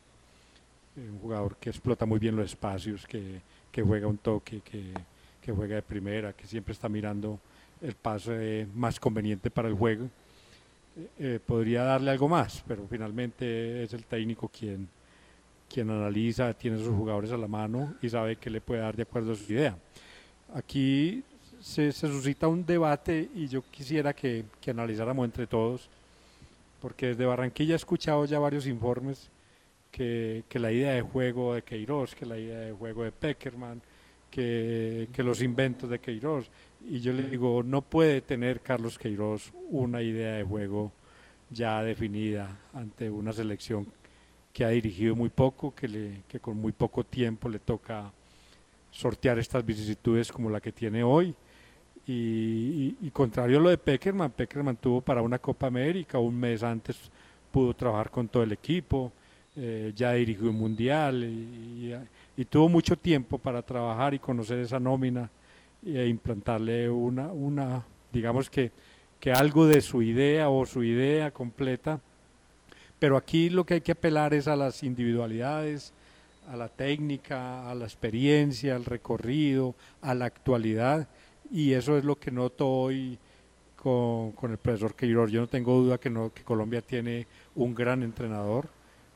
un jugador que explota muy bien los espacios, que, juega un toque, que, juega de primera, que siempre está mirando el pase más conveniente para el juego, eh, podría darle algo más, pero finalmente es el técnico quien, quien analiza, tiene sus jugadores a la mano y sabe que le puede dar de acuerdo a su idea. Aquí se, suscita un debate y yo quisiera que, que analizáramos entre todos porque desde Barranquilla he escuchado ya varios informes que, la idea de juego de Queiroz, que la idea de juego de Peckerman, que, los inventos de Queiroz. Y yo le digo, no puede tener Carlos Queiroz una idea de juego ya definida ante una selección que ha dirigido muy poco, que, con muy poco tiempo le toca sortear estas vicisitudes como la que tiene hoy. Y, y, contrario a lo de Peckerman, Peckerman tuvo para una Copa América, un mes antes pudo trabajar con todo el equipo, eh, ya dirigió un mundial y, tuvo mucho tiempo para trabajar y conocer esa nómina e implantarle una, una digamos que, que algo de su idea o su idea completa. Pero aquí lo que hay que apelar es a las individualidades, a la técnica, a la experiencia, al recorrido, a la actualidad, y eso es lo que noto hoy con, con el profesor Queiroz. Yo no tengo duda que, no, que Colombia tiene un gran entrenador,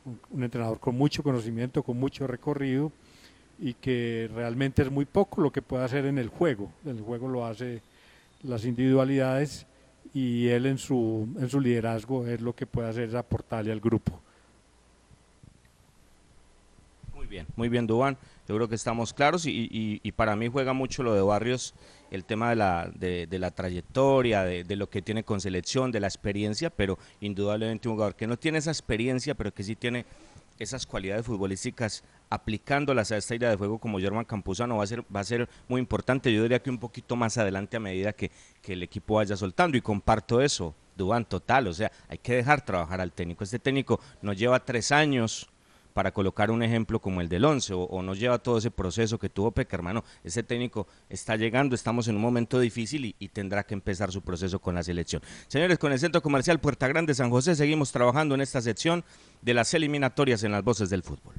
un, entrenador con mucho conocimiento, con mucho recorrido, y que realmente es muy poco lo que puede hacer en el juego. El juego lo hace las individualidades y él en su, en su liderazgo es lo que puede hacer es aportarle al grupo bien, muy bien, Dubán. Yo creo que estamos claros y, para mí juega mucho lo de Barrios, el tema de la, de, la trayectoria, de, lo que tiene con selección, de la experiencia, pero indudablemente un jugador que no tiene esa experiencia, pero que sí tiene esas cualidades futbolísticas aplicándolas a esta idea de juego como Germán Campuzano va a ser va a ser muy importante yo diría que un poquito más adelante a medida que, que el equipo vaya soltando. Y comparto eso Dubán total o sea hay que dejar trabajar al técnico. Este técnico nos lleva tres años para colocar un ejemplo como el del 11 o, nos lleva todo ese proceso que tuvo Peckerman. ese técnico está llegando, estamos en un momento difícil y, tendrá que empezar su proceso con la selección. Señores, con el Centro Comercial Puerta Grande San José seguimos trabajando en esta sección de las eliminatorias en las voces del fútbol.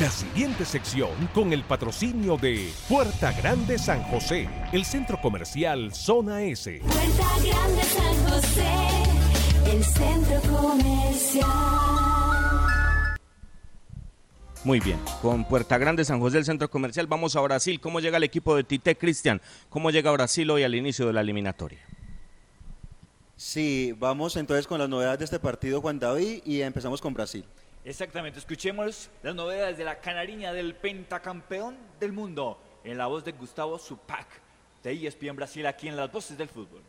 La siguiente sección con el patrocinio de Puerta Grande San José, el centro comercial Zona S. Puerta Grande San José el centro comercial. Muy bien, con Puerta Grande, San José del Centro Comercial, vamos a Brasil. ¿Cómo llega el equipo de Tite Cristian? ¿Cómo llega Brasil hoy al inicio de la eliminatoria? Sí, vamos entonces con las novedades de este partido, Juan David, y empezamos con Brasil. Exactamente, escuchemos las novedades de la canariña del pentacampeón del mundo en la voz de Gustavo Zupac de ESPN Brasil aquí en las voces del fútbol.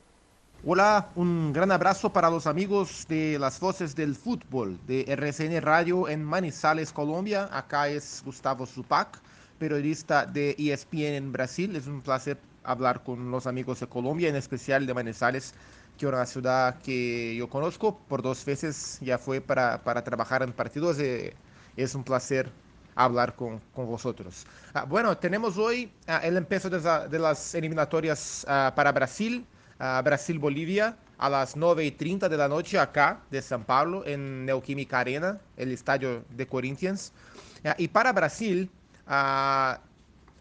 Hola, un gran abrazo para los amigos de las voces del fútbol de RCN Radio en Manizales, Colombia. Acá es Gustavo Zupac, periodista de ESPN en Brasil. Es un placer hablar con los amigos de Colombia, en especial de Manizales, que es una ciudad que yo conozco por dos veces. Ya fue para, para trabajar en partidos. Eh, es un placer hablar con, con vosotros. Ah, bueno, tenemos hoy ah, el empiezo de, las eliminatorias ah, para Brasil. Brasil-Bolivia a las 9 y 30 de la noche acá de San Pablo en Neoquímica Arena, el estadio de Corinthians. Ah, y para Brasil ah,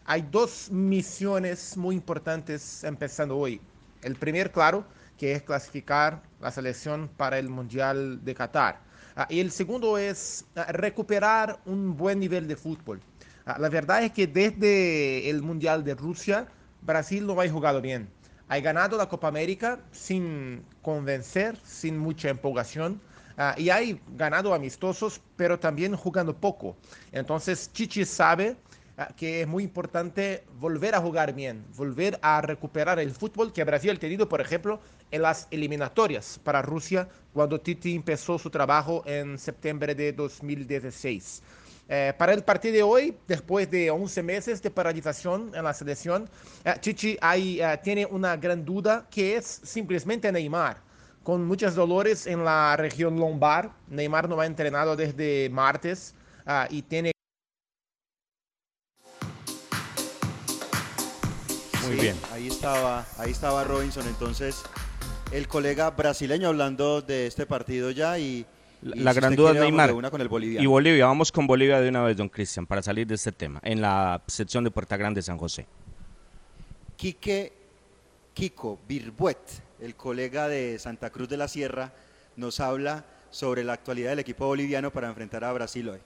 hay dos misiones muy importantes empezando hoy. El primer, claro, que es clasificar la selección para el Mundial de Qatar. Ah, y el segundo es recuperar un buen nivel de fútbol. la verdad es que desde el Mundial de Rusia, Brasil no ha jugado bien ha ganado la Copa América sin convencer, sin mucha empolgación. Uh, y hay ganado amistosos, pero también jugando poco. Entonces, Chichi sabe uh, que es muy importante volver a jugar bien, volver a recuperar el fútbol que Brasil ha tenido, por ejemplo, en las eliminatorias para Rusia, cuando Titi empezó su trabajo en septiembre de 2016. Eh, para el partido de hoy, después de 11 meses de paralización en la selección, eh, Chichi ahí, eh, tiene una gran duda que es simplemente Neymar. Con muchos dolores en la región lombar, Neymar no ha entrenado desde martes y tiene... Muy bien. Ahí estaba, ahí estaba Robinson, entonces el colega brasileño hablando de este partido ya y la gran duda es Neymar. y Bolivia, vamos con Bolivia de una vez, don Cristian, para salir de este tema, en la sección de Puerta Grande San José. Quique, Kiko Birbuet, el colega de Santa Cruz de la Sierra, nos habla sobre la actualidad del equipo boliviano para enfrentar a Brasil hoy.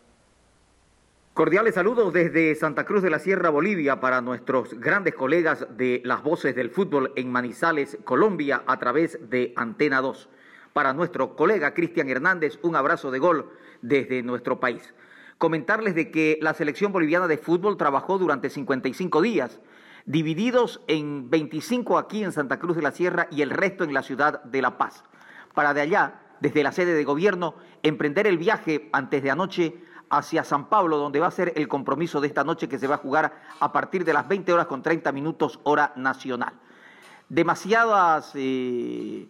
Cordiales saludos desde Santa Cruz de la Sierra, Bolivia, para nuestros grandes colegas de las voces del fútbol en Manizales, Colombia, a través de Antena 2. Para nuestro colega Cristian Hernández. Un abrazo de gol desde nuestro país. Comentarles de que la selección boliviana de fútbol trabajó durante 55 días, divididos en 25 aquí en Santa Cruz de la Sierra y el resto en la ciudad de La Paz. Para de allá, desde la sede de gobierno, emprender el viaje antes de anoche hacia San Pablo, donde va a ser el compromiso de esta noche que se va a jugar a partir de las 20 horas con 30 minutos hora nacional. Demasiadas, eh,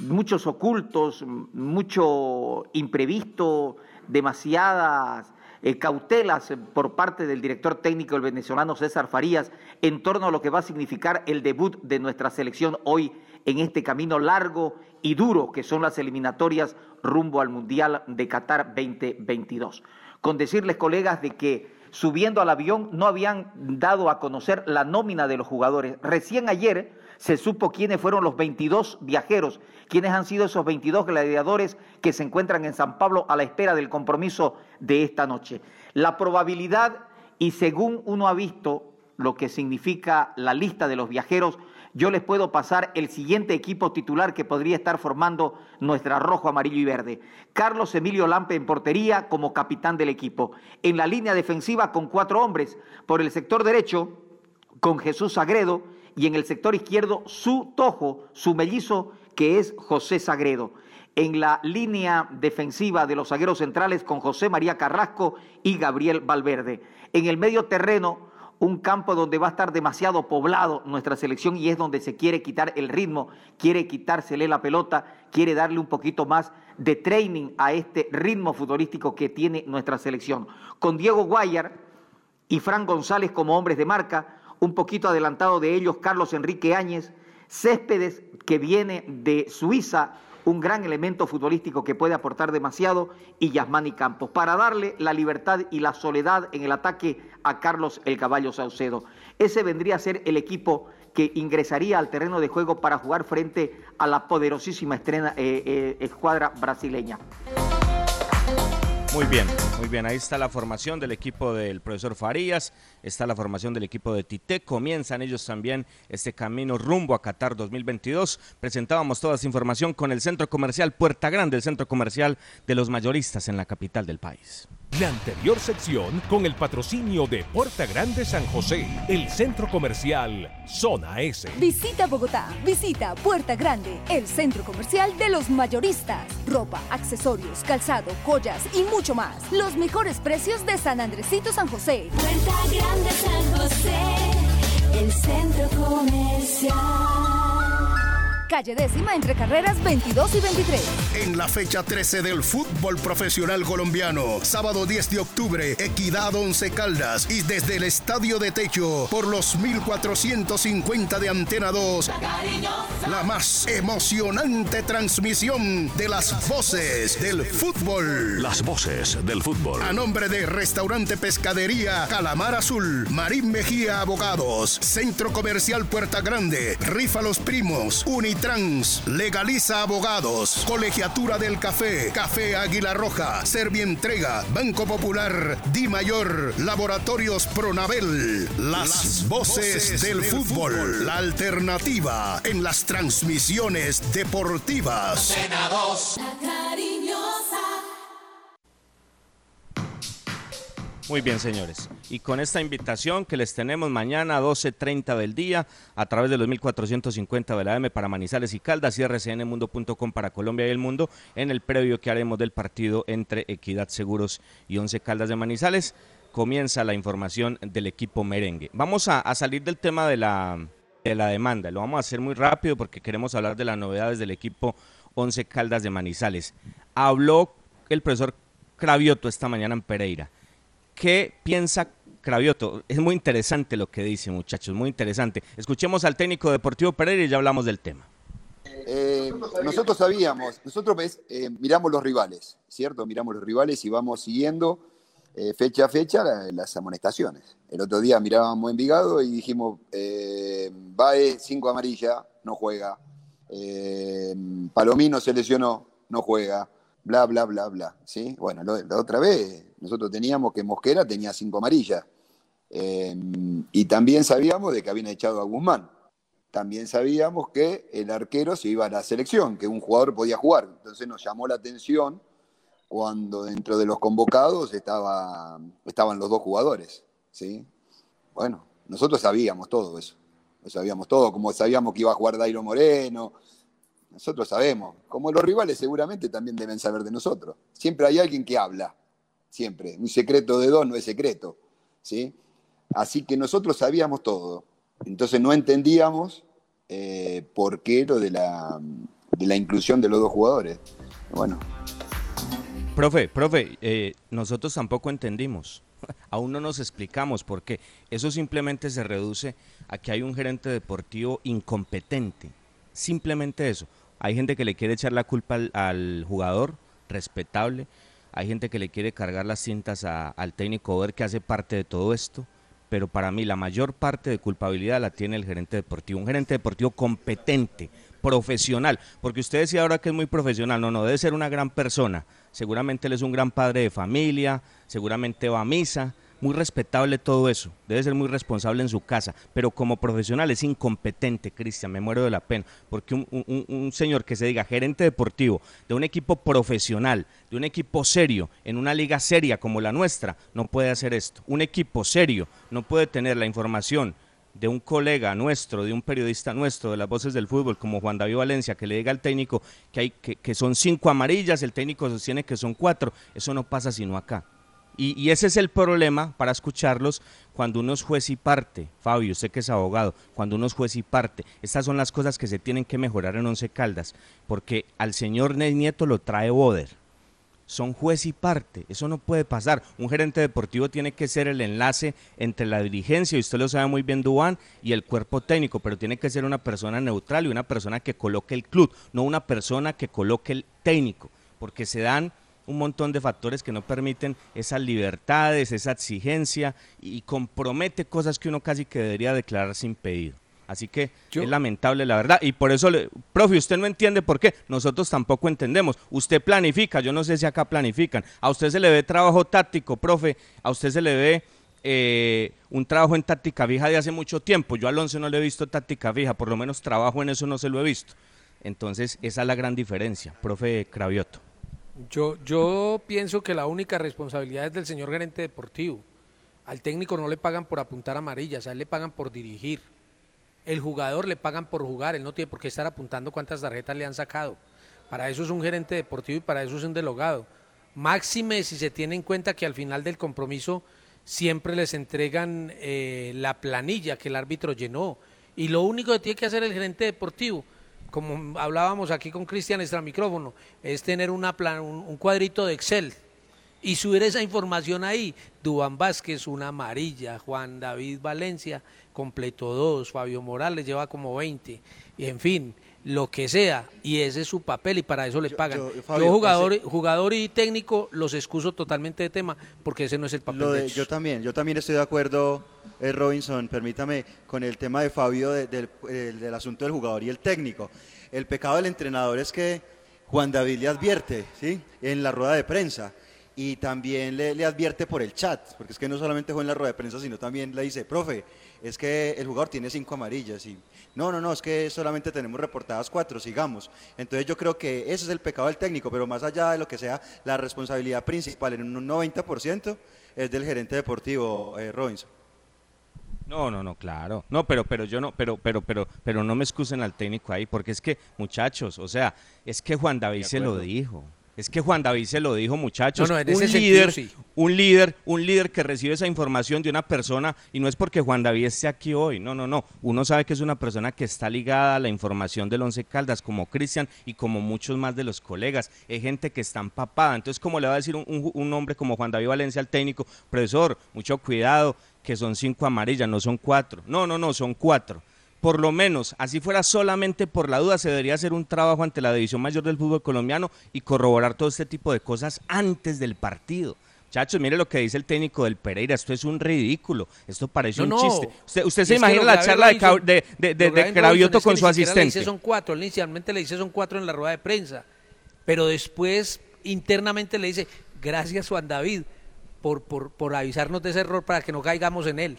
muchos ocultos, mucho imprevisto, demasiadas eh, cautelas por parte del director técnico el venezolano César Farías en torno a lo que va a significar el debut de nuestra selección hoy en este camino largo y duro que son las eliminatorias rumbo al Mundial de Qatar 2022. Con decirles, colegas, de que subiendo al avión no habían dado a conocer la nómina de los jugadores. Recién ayer se supo quiénes fueron los 22 viajeros, quiénes han sido esos 22 gladiadores que se encuentran en San Pablo a la espera del compromiso de esta noche. La probabilidad, y según uno ha visto lo que significa la lista de los viajeros, yo les puedo pasar el siguiente equipo titular que podría estar formando nuestra rojo, amarillo y verde. Carlos Emilio Lampe en portería como capitán del equipo. En la línea defensiva con cuatro hombres. Por el sector derecho con Jesús Sagredo y en el sector izquierdo su tojo, su mellizo, que es José Sagredo. En la línea defensiva de los zagueros centrales con José María Carrasco y Gabriel Valverde. En el medio terreno un campo donde va a estar demasiado poblado nuestra selección y es donde se quiere quitar el ritmo, quiere quitársele la pelota, quiere darle un poquito más de training a este ritmo futbolístico que tiene nuestra selección. Con Diego Guayar y Fran González como hombres de marca, un poquito adelantado de ellos Carlos Enrique Áñez, Céspedes que viene de Suiza, un gran elemento futbolístico que puede aportar demasiado, y Yasmani Campos, para darle la libertad y la soledad en el ataque a Carlos el Caballo Saucedo. Ese vendría a ser el equipo que ingresaría al terreno de juego para jugar frente a la poderosísima eh, eh, escuadra brasileña. Muy bien, bien. Ahí está la formación del equipo del profesor Farías, está la formación del equipo de Tite. Comienzan ellos también este camino rumbo a Qatar 2022. Presentábamos toda esa información con el centro comercial Puerta Grande, el centro comercial de los mayoristas en la capital del país. La anterior sección con el patrocinio de Puerta Grande San José, el centro comercial Zona S. Visita Bogotá, visita Puerta Grande, el centro comercial de los mayoristas. Ropa, accesorios, calzado, joyas y mucho más. Los mejores precios de San Andresito San José. Puerta Grande San José, el centro comercial. Calle décima entre carreras 22 y 23. En la fecha 13 del fútbol profesional colombiano, sábado 10 de octubre, Equidad 11 Caldas y desde el Estadio de Techo por los 1450 de Antena 2, la más emocionante transmisión de las voces del fútbol. Las voces del fútbol. A nombre de Restaurante Pescadería Calamar Azul, Marín Mejía Abogados, Centro Comercial Puerta Grande, Rifa Los Primos, Unitrans, Legaliza Abogados, Colegiatura del Café, Café Águila Roja, Servientrega, Banco Popular, Di Mayor, Laboratorios Pronabel, las, voces, del, fútbol, la alternativa en las transmisiones deportivas. La cariñosa. Muy bien, señores. Y con esta invitación que les tenemos mañana a 12.30 del día a través de los 1450 de la M para Manizales y Caldas y rcnmundo.com para Colombia y el mundo en el previo que haremos del partido entre Equidad Seguros y Once Caldas de Manizales. Comienza la información del equipo merengue. Vamos a, a salir del tema de la, de la demanda. Lo vamos a hacer muy rápido porque queremos hablar de las novedades del equipo Once Caldas de Manizales. Habló el profesor Cravioto esta mañana en Pereira. ¿Qué piensa Cravioto? Es muy interesante lo que dice, muchachos, muy interesante. Escuchemos al técnico deportivo Pereira y ya hablamos del tema. Eh, nosotros sabíamos, nosotros eh, miramos los rivales, ¿cierto? Miramos los rivales y vamos siguiendo eh, fecha a fecha la- las amonestaciones. El otro día mirábamos Envigado y dijimos, eh, Bae, cinco amarilla, no juega. Palomino se lesionó, no juega. Bla, bla, bla, bla. ¿sí? Bueno, la otra vez nosotros teníamos que Mosquera tenía cinco amarillas. Eh, y también sabíamos de que habían echado a Guzmán. también sabíamos que el arquero se iba a la selección, que un jugador podía jugar. Entonces nos llamó la atención cuando dentro de los convocados estaba, estaban los dos jugadores. ¿sí? Bueno, nosotros sabíamos todo eso. Lo sabíamos todo, como sabíamos que iba a jugar Dairo Moreno. Nosotros sabemos. Como los rivales seguramente también deben saber de nosotros. Siempre hay alguien que habla. Siempre. Un secreto de dos no es secreto. ¿sí? Así que nosotros sabíamos todo. Entonces no entendíamos eh, por qué lo de la, de la inclusión de los dos jugadores. Bueno. Profe, profe, eh, nosotros tampoco entendimos. Aún no nos explicamos por qué. Eso simplemente se reduce a que hay un gerente deportivo incompetente. Simplemente eso. Hay gente que le quiere echar la culpa al, jugador, respetable. Hay gente que le quiere cargar las cintas al técnico ver que hace parte de todo esto. Pero para mí la mayor parte de culpabilidad la tiene el gerente deportivo, un gerente deportivo competente, profesional, porque usted decía ahora que es muy profesional, no, no, debe ser una gran persona, seguramente él es un gran padre de familia, seguramente va a misa, muy respetable todo eso, debe ser muy responsable en su casa, pero como profesional es incompetente, Cristian, me muero de la pena, porque un, señor que se diga gerente deportivo de un equipo profesional, de un equipo serio, en una liga seria como la nuestra, no puede hacer esto. Un equipo serio no puede tener la información de un colega nuestro, de un periodista nuestro, de las voces del fútbol, como Juan David Valencia, que le diga al técnico que, hay, que son cinco amarillas, el técnico sostiene que son cuatro, eso no pasa sino acá. Y, y ese es el problema para escucharlos cuando uno es juez y parte. Fabio, usted que es abogado, cuando uno es juez y parte. Estas son las cosas que se tienen que mejorar en Once Caldas, porque al señor Nieto lo trae Boder. Son juez y parte, eso no puede pasar. Un gerente deportivo tiene que ser el enlace entre la dirigencia, y usted lo sabe muy bien, Dubán, y el cuerpo técnico, pero tiene que ser una persona neutral y una persona que coloque el club, no una persona que coloque el técnico, porque se dan un montón de factores que no permiten esas libertades, esa exigencia y compromete cosas que uno casi que debería declarar sin pedido. Así que es lamentable la verdad y por eso, le, profe, usted no entiende por qué, nosotros tampoco entendemos. Usted planifica, yo no sé si acá planifican. A usted se le ve trabajo táctico, profe, a usted se le ve eh, un trabajo en táctica fija de hace mucho tiempo. Yo a Alonso no le he visto táctica fija, por lo menos trabajo en eso no se lo he visto. Entonces, esa es la gran diferencia, profe Cravioto. Yo, yo pienso que la única responsabilidad es del señor gerente deportivo. Al técnico no le pagan por apuntar amarillas, a él le pagan por dirigir. El jugador le pagan por jugar, él no tiene por qué estar apuntando cuántas tarjetas le han sacado. Para eso es un gerente deportivo y para eso es un delogado. Máxime si se tiene en cuenta que al final del compromiso siempre les entregan eh, la planilla que el árbitro llenó. Y lo único que tiene que hacer el gerente deportivo, como hablábamos aquí con Cristian extra micrófono, es tener una plan- un, un cuadrito de Excel y subir esa información ahí. Dubán Vázquez, una amarilla, Juan David Valencia, completó dos, Fabio Morales lleva como 20, y en fin, lo que sea, y ese es su papel y para eso le pagan. Yo, jugador, ese- jugador y técnico los excuso totalmente de tema porque ese no es el papel Lo de de- yo también, yo también estoy de acuerdo, eh, Robinson, permítame, con el tema de Fabio de- del, el- del asunto del jugador y el técnico. El pecado del entrenador es que Juan David le advierte, ¿sí? En la rueda de prensa. Y también le, le advierte por el chat, porque es que no solamente fue en la rueda de prensa, sino también le dice, profe, es que el jugador tiene cinco amarillas. Y no, no, no, es que solamente tenemos reportadas cuatro, sigamos. Entonces yo creo que ese es el pecado del técnico, pero más allá de lo que sea, la responsabilidad principal en un 90% es del gerente deportivo, eh, Robinson. No, no, no, claro. No, pero, pero yo no, pero, pero, pero, pero no me excusen al técnico ahí, porque es que, muchachos, o sea, es que Juan David se lo dijo. Es que Juan David se lo dijo, muchachos. No, un sentido, líder, sí. un líder, un líder que recibe esa información de una persona y no es porque Juan David esté aquí hoy. No, no, no. Uno sabe que es una persona que está ligada a la información del Once Caldas, como Cristian y como muchos más de los colegas. Es gente que está empapada. Entonces, como le va a decir un, un- un hombre como Juan David Valencia al técnico, profesor, mucho cuidado, que son cinco amarillas, no son cuatro. No, no, no, son cuatro por lo menos, así fuera solamente por la duda, se debería hacer un trabajo ante la División Mayor del Fútbol Colombiano y corroborar todo este tipo de cosas antes del partido. Chachos, mire lo que dice el técnico del Pereira, esto es un ridículo, esto parece No, un no. chiste. Usted, se imagina la charla de, de, de, de- lo de grave, Cravioto es con que su siquiera Le dice asistente. son cuatro, él inicialmente le dice son cuatro en la rueda de prensa, pero después internamente le dice gracias Juan David por, por, por avisarnos de ese error para que no caigamos en él.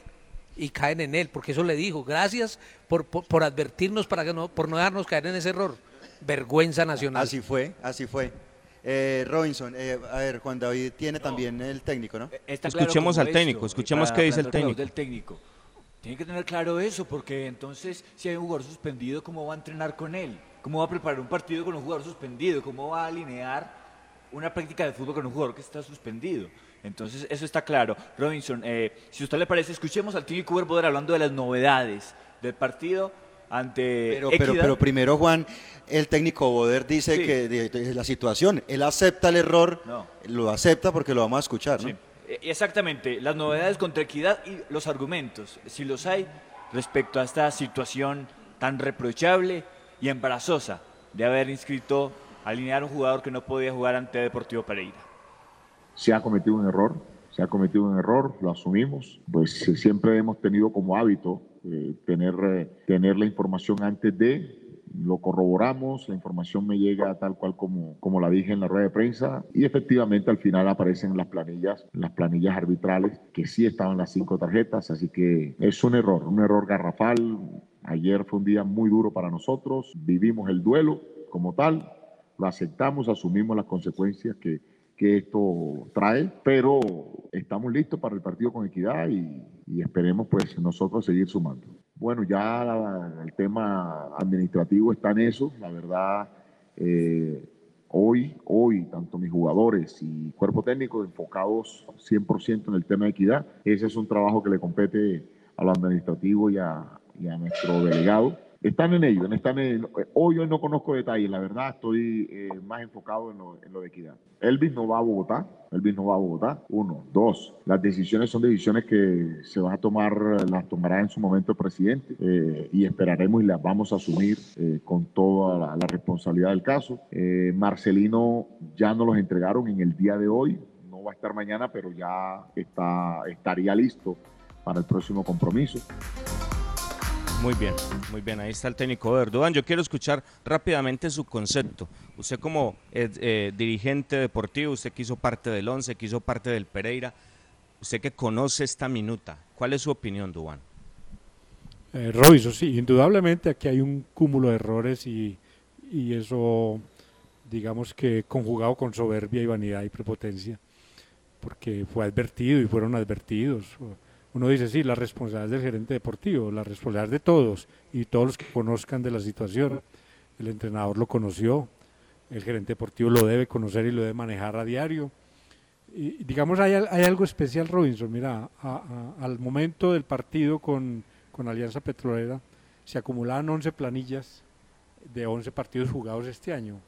Y caen en él, porque eso le dijo, gracias por, por, por advertirnos para que no, por no dejarnos caer en ese error. Vergüenza nacional. Así fue, así fue. Eh, Robinson, eh, a ver, Juan David tiene también el técnico, ¿no? Está claro Escuchemos al esto, técnico, escuchemos qué dice el técnico. del técnico. Tiene que tener claro eso, porque entonces, si hay un jugador suspendido, ¿cómo va a entrenar con él? ¿Cómo va a preparar un partido con un jugador suspendido? ¿Cómo va a alinear una práctica de fútbol con un jugador que está suspendido? Entonces, eso está claro. Robinson, eh, si a usted le parece, escuchemos al técnico Uber Boder hablando de las novedades del partido ante Pero, pero, pero primero, Juan, el técnico Boder dice Sí. que de, de la situación, él acepta el error, No. lo acepta porque lo vamos a escuchar, ¿no? Eh, Exactamente, las novedades contra Equidad y los argumentos, si los hay, respecto a esta situación tan reprochable y embarazosa de haber inscrito, alinear a un jugador que no podía jugar ante Deportivo Pereira. Se ha cometido un error, se ha cometido un error, lo asumimos, pues eh, siempre hemos tenido como hábito eh, tener, eh, tener la información antes de, lo corroboramos, la información me llega tal cual como, como la dije en la rueda de prensa y efectivamente al final aparecen las planillas, las planillas arbitrales que sí estaban las cinco tarjetas, así que es un error, un error garrafal. Ayer fue un día muy duro para nosotros, vivimos el duelo como tal, lo aceptamos, asumimos las consecuencias que, que esto trae, pero estamos listos para el partido con equidad y, esperemos pues nosotros seguir sumando. Bueno, ya la- el tema administrativo está en eso, la verdad, eh, hoy, hoy, tanto mis jugadores y cuerpo técnico enfocados 100% en el tema de equidad, ese es un trabajo que le compete a lo administrativo y a nuestro delegado. Están en ello, están en, hoy, no conozco detalles, la verdad estoy eh, más enfocado en lo, en lo de equidad. Elvis no va a Bogotá, Elvis no va a Bogotá, uno. Dos, las decisiones son decisiones que se van a tomar, las tomará en su momento el presidente eh, y esperaremos y las vamos a asumir eh, con toda la, la responsabilidad del caso. Eh, Marcelino ya nos los entregaron en el día de hoy, no va a estar mañana, pero ya está, estaría listo para el próximo compromiso. Muy bien, muy bien. Ahí está el técnico Verduán. Yo quiero escuchar rápidamente su concepto. Usted como eh, eh, dirigente deportivo, usted que hizo parte del Once, que hizo parte del Pereira, usted que conoce esta minuta, ¿cuál es su opinión, Duan? Eh, Robinson, sí, indudablemente aquí hay un cúmulo de errores y eso, digamos que conjugado con soberbia y vanidad y prepotencia, porque fue advertido y fueron advertidos. Uno dice, sí, la responsabilidad es del gerente deportivo, la responsabilidad es de todos y todos los que conozcan de la situación. El entrenador lo conoció, el gerente deportivo lo debe conocer y lo debe manejar a diario. Y digamos, hay, hay algo especial, Robinson. Mira, al momento del partido con, con Alianza Petrolera se acumulaban 11 planillas de 11 partidos jugados este año.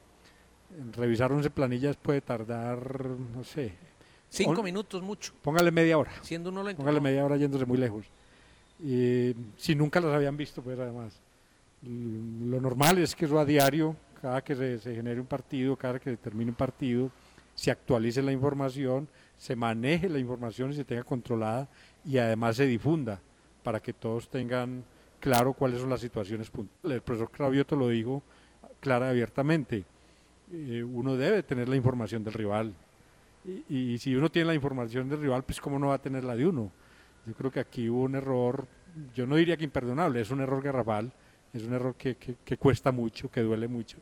Revisar 11 planillas puede tardar, no sé. Cinco minutos, mucho. Póngale media hora. Siendo uno lento. Póngale no. media hora yéndose muy lejos. Y si nunca las habían visto, pues además. Lo normal es que eso a diario, cada que se, se genere un partido, cada que se termine un partido, se actualice la información, se maneje la información y se tenga controlada y además se difunda para que todos tengan claro cuáles son las situaciones puntuales. El profesor Cravioto lo dijo clara y abiertamente. Eh, uno debe tener la información del rival. Y, y si uno tiene la información del rival, pues cómo no va a tener la de uno. Yo creo que aquí hubo un error, yo no diría que imperdonable, es un error garrafal, es un error que, que- que cuesta mucho, que duele mucho,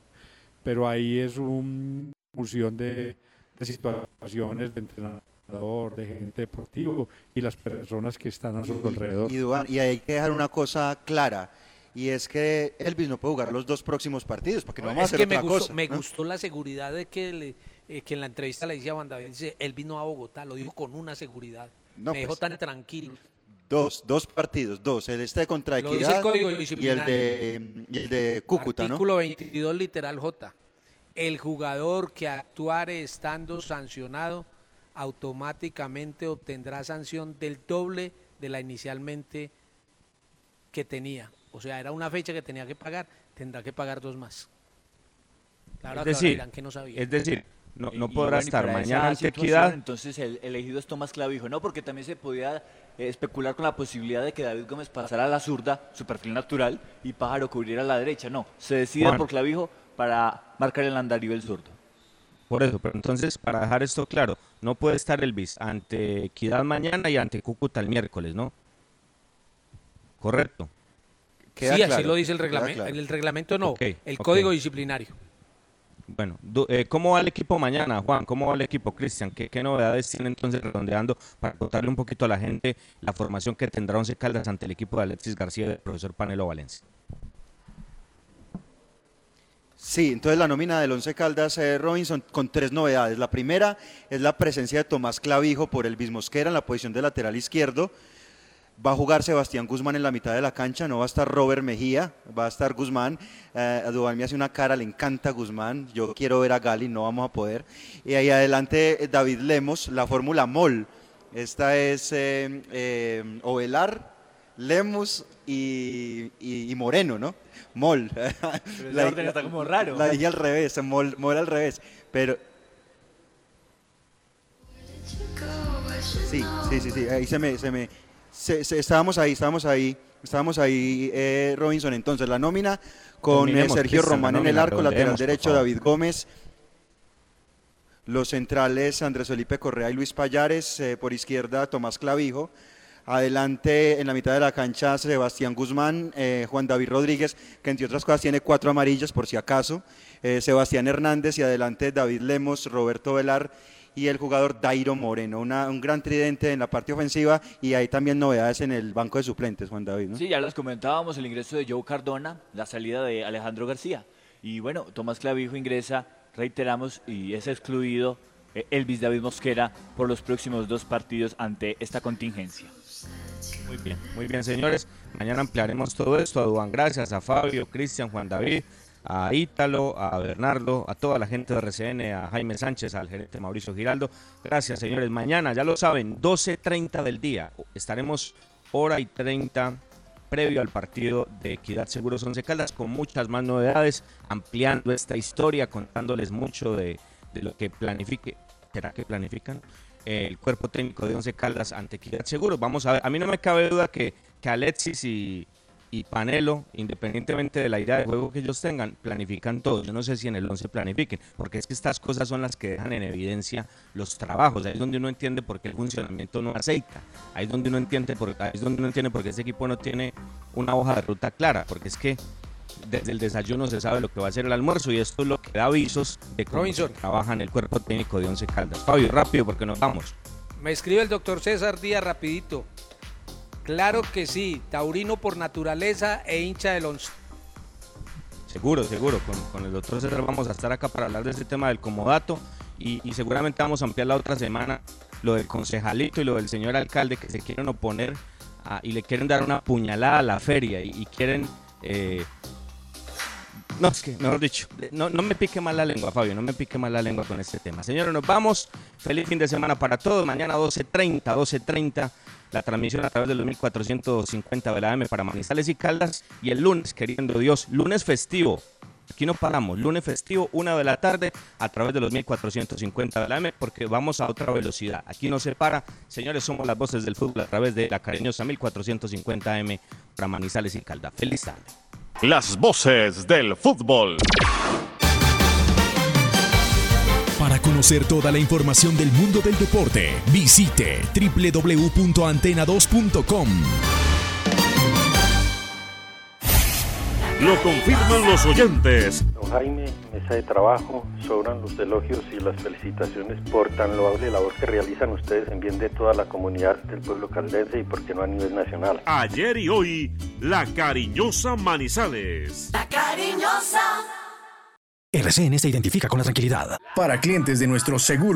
pero ahí es una fusión de, de situaciones de entrenador, de gente deportivo y las personas que están a su alrededor. Y, y hay que dejar una cosa clara, y es que Elvis no puede jugar los dos próximos partidos, porque no vamos a hacer que me otra gustó, cosa. me ¿no? gustó la seguridad de que, le- eh, que en la entrevista le decía a David, dice, él vino a Bogotá, lo dijo con una seguridad. No, me dejó pues, tan tranquilo. Dos, dos partidos, dos, el este contra Equidad el y el de, y el de Cúcuta, ¿no? Artículo 22, literal J. El jugador que actuare estando sancionado automáticamente obtendrá sanción del doble de la inicialmente que tenía. O sea, era una fecha que tenía que pagar, tendrá que pagar dos más. Claro es decir, dirán que no sabía. es decir, no, no Y- y podrá bueno, estar mañana ante Equidad. Entonces el elegido es Tomás Clavijo, no, porque también se podía eh, especular con la posibilidad de que David Gómez pasara a la zurda, su perfil natural, y Pájaro cubriera a la derecha. No, se decide por Clavijo para marcar el andarío del zurdo. Por eso, pero entonces, para dejar esto claro, no puede estar Elvis ante Equidad mañana y ante Cúcuta el miércoles, ¿no? correcto. sí, así lo dice el reglamento. En el reglamento no, el código disciplinario. Bueno, eh, ¿cómo va el equipo mañana, Juan? ¿Cómo va el equipo, Cristian? ¿Qué, novedades tiene entonces redondeando para contarle un poquito a la gente la formación que tendrá Once Caldas ante el equipo de Alexis García y del profesor Panelo Valencia? Sí, entonces la nómina del Once Caldas eh, Robinson con tres novedades. La primera es la presencia de Tomás Clavijo por el Bismosquera en la posición de lateral izquierdo. Va a jugar Sebastián Guzmán en la mitad de la cancha, no va a estar Robert Mejía, va a estar Guzmán. Eh, a Duval me hace una cara, le encanta Guzmán. Yo quiero ver a Gali, no vamos a poder. Y ahí adelante eh, David Lemos, la fórmula MOL. Esta es eh, eh Ovelar, Lemos y, Moreno, ¿no? Mol. la orden está como raro. La dije al revés, Mol, Mol al revés. Pero. Sí, sí, sí, sí. Ahí se me, se me, estábamos ahí, estábamos ahí, estábamos ahí, eh, Robinson. Entonces, la nómina con eh, Sergio Román en el arco, lateral derecho David Gómez. Los centrales Andrés Felipe Correa y Luis Payares, eh, por izquierda Tomás Clavijo. Adelante en la mitad de la cancha Sebastián Guzmán, Juan David Rodríguez, que entre otras cosas tiene cuatro amarillas por si acaso, Sebastián Hernández y adelante David Lemos, Roberto Velar y el jugador Dairo Moreno, un gran tridente en la parte ofensiva y hay también novedades en el banco de suplentes, Juan David. Sí, ya les comentábamos, el ingreso de Joe Cardona, la salida de Alejandro García. Y bueno, Tomás Clavijo ingresa, reiteramos, y es excluido eh, Elvis David Mosquera por los próximos dos partidos ante esta contingencia. Muy bien, muy bien, señores. Mañana ampliaremos todo esto. A Duan, gracias. A Fabio, Cristian, Juan David, a Ítalo, a Bernardo, a toda la gente de RCN, a Jaime Sánchez, al gerente Mauricio Giraldo. Gracias, señores. Mañana, ya lo saben, 12.30 del día. Estaremos hora y 30 previo al partido de Equidad Seguros Once Caldas con muchas más novedades, ampliando esta historia, contándoles mucho de, lo que planifique. ¿Será que planifican? el cuerpo técnico de Once Caldas ante Equidad Seguros. Vamos a ver, a mí no me cabe duda que Alexis y, y Panelo, independientemente de la idea de juego que ellos tengan, planifican todo. Yo no sé si en el 11 planifiquen, porque es que estas cosas son las que dejan en evidencia los trabajos. Ahí es donde uno entiende por qué el funcionamiento no aceita. Ahí es donde uno entiende por, ahí es donde uno entiende por qué ese equipo no tiene una hoja de ruta clara, porque es que desde el desayuno se sabe lo que va a ser el almuerzo y esto es lo que da avisos de cómo trabaja en el cuerpo técnico de Once Caldas. Fabio, rápido porque nos vamos. Me escribe el doctor César Díaz rapidito. Claro que sí, taurino por naturaleza e hincha del once. Seguro, seguro. Con, el doctor César vamos a estar acá para hablar de este tema del comodato y, seguramente vamos a ampliar la otra semana lo del concejalito y lo del señor alcalde que se quieren oponer y le quieren dar una puñalada a la feria y, quieren... Eh, no, es que, mejor dicho, no, no me pique mal la lengua, Fabio, no me pique mal la lengua con este tema. Señores, nos vamos. Feliz fin de semana para todos. Mañana 12.30, 12.30 la transmisión a través de los 1450 de la AM para Manizales y Caldas. Y el lunes, queriendo Dios, lunes festivo. Aquí no paramos, lunes festivo, una de la tarde, a través de los 1450 de la AM, porque vamos a otra velocidad. Aquí no se para. Señores, somos las voces del fútbol a través de la cariñosa 1450 AM para Manizales y Caldas. Feliz tarde. Las voces del fútbol. Para conocer toda la información del mundo del deporte, visite www.antena2.com. Lo confirman los oyentes. Don Jaime, mesa de trabajo, sobran los elogios y las felicitaciones por tan loable labor que realizan ustedes en bien de toda la comunidad del pueblo caldense y por qué no a nivel nacional. Ayer y hoy, la cariñosa Manizales. La cariñosa. RCN se identifica con la tranquilidad. Para clientes de nuestro seguro